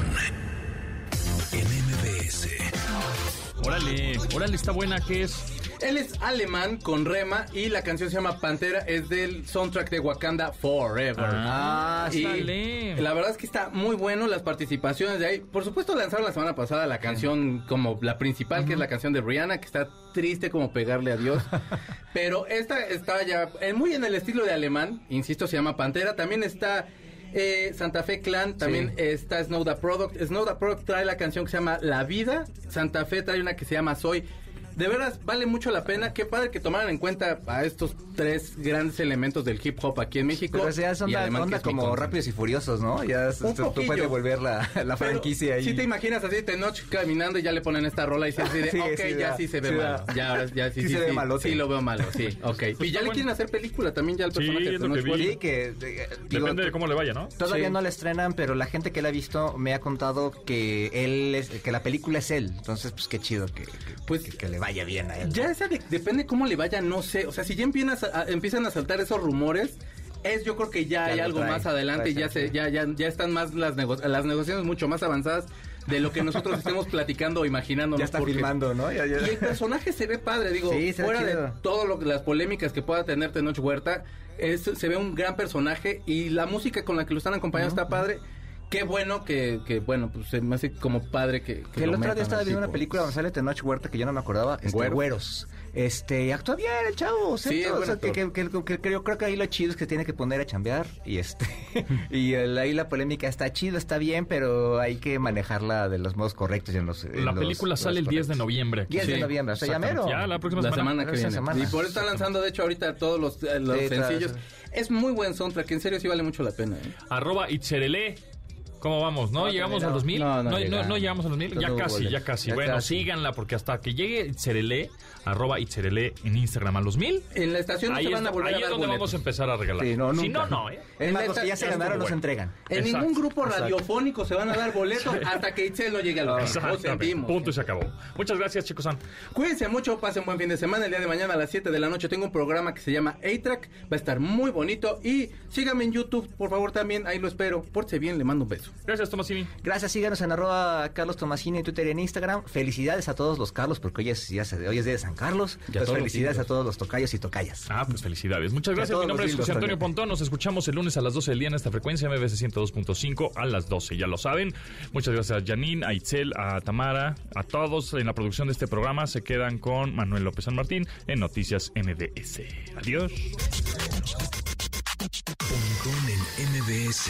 Speaker 1: en MBS.
Speaker 2: Órale, órale, está buena, ¿qué es?
Speaker 3: Él es alemán con rema y la canción se llama Pantera, es del soundtrack de Wakanda Forever.
Speaker 4: Ah,
Speaker 3: Y
Speaker 2: Sale.
Speaker 3: la verdad es que está muy bueno las participaciones de ahí. Por supuesto lanzaron la semana pasada la canción como la principal, que es la canción de Rihanna, que está triste como pegarle a Dios. <laughs> Pero esta está ya eh, muy en el estilo de alemán, insisto, se llama Pantera. También está eh, Santa Fe Clan, también está Snow the Product. Snow the Product trae la canción que se llama La Vida. Santa Fe trae una que se llama Soy. De veras, vale mucho la pena. Qué padre que tomaran en cuenta a estos tres grandes elementos del hip hop aquí en México.
Speaker 4: Pero ya son
Speaker 3: y
Speaker 4: onda, como rápidos y furiosos, ¿no? Ya es- tú- puedes volver la, la
Speaker 3: Pero
Speaker 4: franquicia ahí.
Speaker 3: Si te imaginas así, Tenoch caminando y ya le ponen esta rola y se así de, <laughs>
Speaker 4: Sí,
Speaker 3: ok,
Speaker 4: sí
Speaker 3: ya
Speaker 4: da,
Speaker 3: sí se ve
Speaker 4: sí
Speaker 3: malo.
Speaker 4: da.
Speaker 3: Ya, ahora, ya sí,
Speaker 4: Sí
Speaker 3: sí,
Speaker 4: se ve
Speaker 3: sí,
Speaker 4: malote.
Speaker 3: sí lo veo malo, sí, <laughs> ok. Y ya le quieren hacer película también ya al
Speaker 2: Sí,
Speaker 3: personaje de Tenoch.
Speaker 4: Sí, que... eh, digo,
Speaker 2: Depende de cómo le vaya, ¿no?
Speaker 4: Todavía
Speaker 3: Sí.
Speaker 4: no la estrenan, pero la gente que la ha visto me ha contado que él es, que la película es él. Entonces, pues qué chido que, que-
Speaker 3: Pues-
Speaker 4: que, que le vaya bien a él.
Speaker 3: Ya esa de- depende cómo le vaya, no sé. O sea, si ya empiezan a, a- empiezan a saltar esos rumores, es yo creo que ya,
Speaker 4: Ya
Speaker 3: hay algo
Speaker 4: trae,
Speaker 3: más adelante y ya se, ya, ya, ya están más las, nego- las negociaciones mucho más avanzadas de lo que nosotros <laughs> estemos platicando o imaginando.
Speaker 4: ya está filmando, ¿no? Ya, ya.
Speaker 3: Y el personaje se ve padre, digo,
Speaker 4: Sí,
Speaker 3: fuera de todo lo que las polémicas que pueda tener Tenoch Huerta, es, se ve un gran personaje y la música con la que lo están acompañando está padre. Qué bueno que, que, bueno, pues se me hace como padre que...
Speaker 4: Que el
Speaker 3: lo
Speaker 4: otro día estaba viendo una
Speaker 3: pues.
Speaker 4: película donde sale Tenoch Huerta que yo no me acordaba, este,
Speaker 3: Güero.
Speaker 4: Güeros. Este, actúa bien el chavo,
Speaker 3: Sí,
Speaker 4: ¿cierto?
Speaker 3: es
Speaker 4: O sea, que,
Speaker 3: actor.
Speaker 4: que- que- que- que yo creo que ahí lo chido es que tiene que poner a chambear y este <laughs> y el- ahí la polémica está chido, está bien, pero hay que manejarla de los modos correctos y en los en
Speaker 2: La
Speaker 4: los-
Speaker 2: película
Speaker 4: los
Speaker 2: sale el 10 de noviembre. aquí.
Speaker 4: 10 de
Speaker 3: Sí,
Speaker 4: noviembre, o sea, ya mero.
Speaker 2: Ya, la próxima
Speaker 3: La
Speaker 2: semana.
Speaker 3: semana que viene.
Speaker 4: semana.
Speaker 3: Y por eso está lanzando, de hecho, ahorita todos los, eh, los
Speaker 4: Sí,
Speaker 3: sencillos. Es muy buen soundtrack, en serio sí vale mucho la pena. ¿eh?
Speaker 2: Arroba Itzerele. ¿Cómo vamos? ¿No,
Speaker 4: No,
Speaker 2: llegamos al
Speaker 4: no.
Speaker 2: 2000?
Speaker 3: No, no
Speaker 2: no,
Speaker 3: llegamos.
Speaker 2: no llegamos a los 2000. Ya casi, ya casi.
Speaker 4: Ya
Speaker 2: bueno,
Speaker 4: casi.
Speaker 2: síganla porque hasta que llegue Itzerele, arroba Itzerele en Instagram a los 1000.
Speaker 3: En la estación
Speaker 2: Ahí
Speaker 3: se
Speaker 2: es,
Speaker 3: van a volver
Speaker 2: ahí
Speaker 3: a
Speaker 2: es
Speaker 3: dar
Speaker 2: donde
Speaker 3: boletos.
Speaker 2: vamos a empezar a regalar.
Speaker 4: Sí, no,
Speaker 2: si
Speaker 4: nunca.
Speaker 2: no, no, ¿eh?
Speaker 4: Es
Speaker 3: En
Speaker 4: más,
Speaker 3: la
Speaker 4: los que ya se
Speaker 3: es
Speaker 4: ganaron
Speaker 2: bueno.
Speaker 4: entregan.
Speaker 3: En
Speaker 2: Exacto,
Speaker 3: ningún grupo
Speaker 2: exacto.
Speaker 3: radiofónico se van a dar boletos hasta que Itzel no llegue a los Lo
Speaker 2: Exactamente.
Speaker 3: sentimos.
Speaker 2: Punto y se acabó. Muchas gracias, chicos.
Speaker 3: Cuídense mucho, pasen buen fin de semana. El día de mañana a las 7 de la noche tengo un programa que se llama A-Track. Va a estar muy bonito. Y síganme en YouTube, por favor, también. Ahí lo espero. Pórtese bien, le mando un beso.
Speaker 2: Gracias, Tomasini.
Speaker 4: Gracias, síganos en arroba Carlos Tomasini en Twitter y en Instagram. Felicidades a todos los Carlos, porque hoy es, ya se- hoy es día de San Carlos. Felicidades a todos los tocayos y tocayas.
Speaker 2: Ah, pues felicidades. Muchas gracias. Mi nombre es José Antonio
Speaker 4: también.
Speaker 2: Pontón. Nos escuchamos el lunes a las 12 del día en esta frecuencia MBS 102.5 a las 12. Ya lo saben. Muchas gracias a Janine, a Itzel, a Tamara, a todos en la producción de este programa. Se quedan con Manuel López San Martín en Noticias MBS. Adiós.
Speaker 1: Pontón en MBS.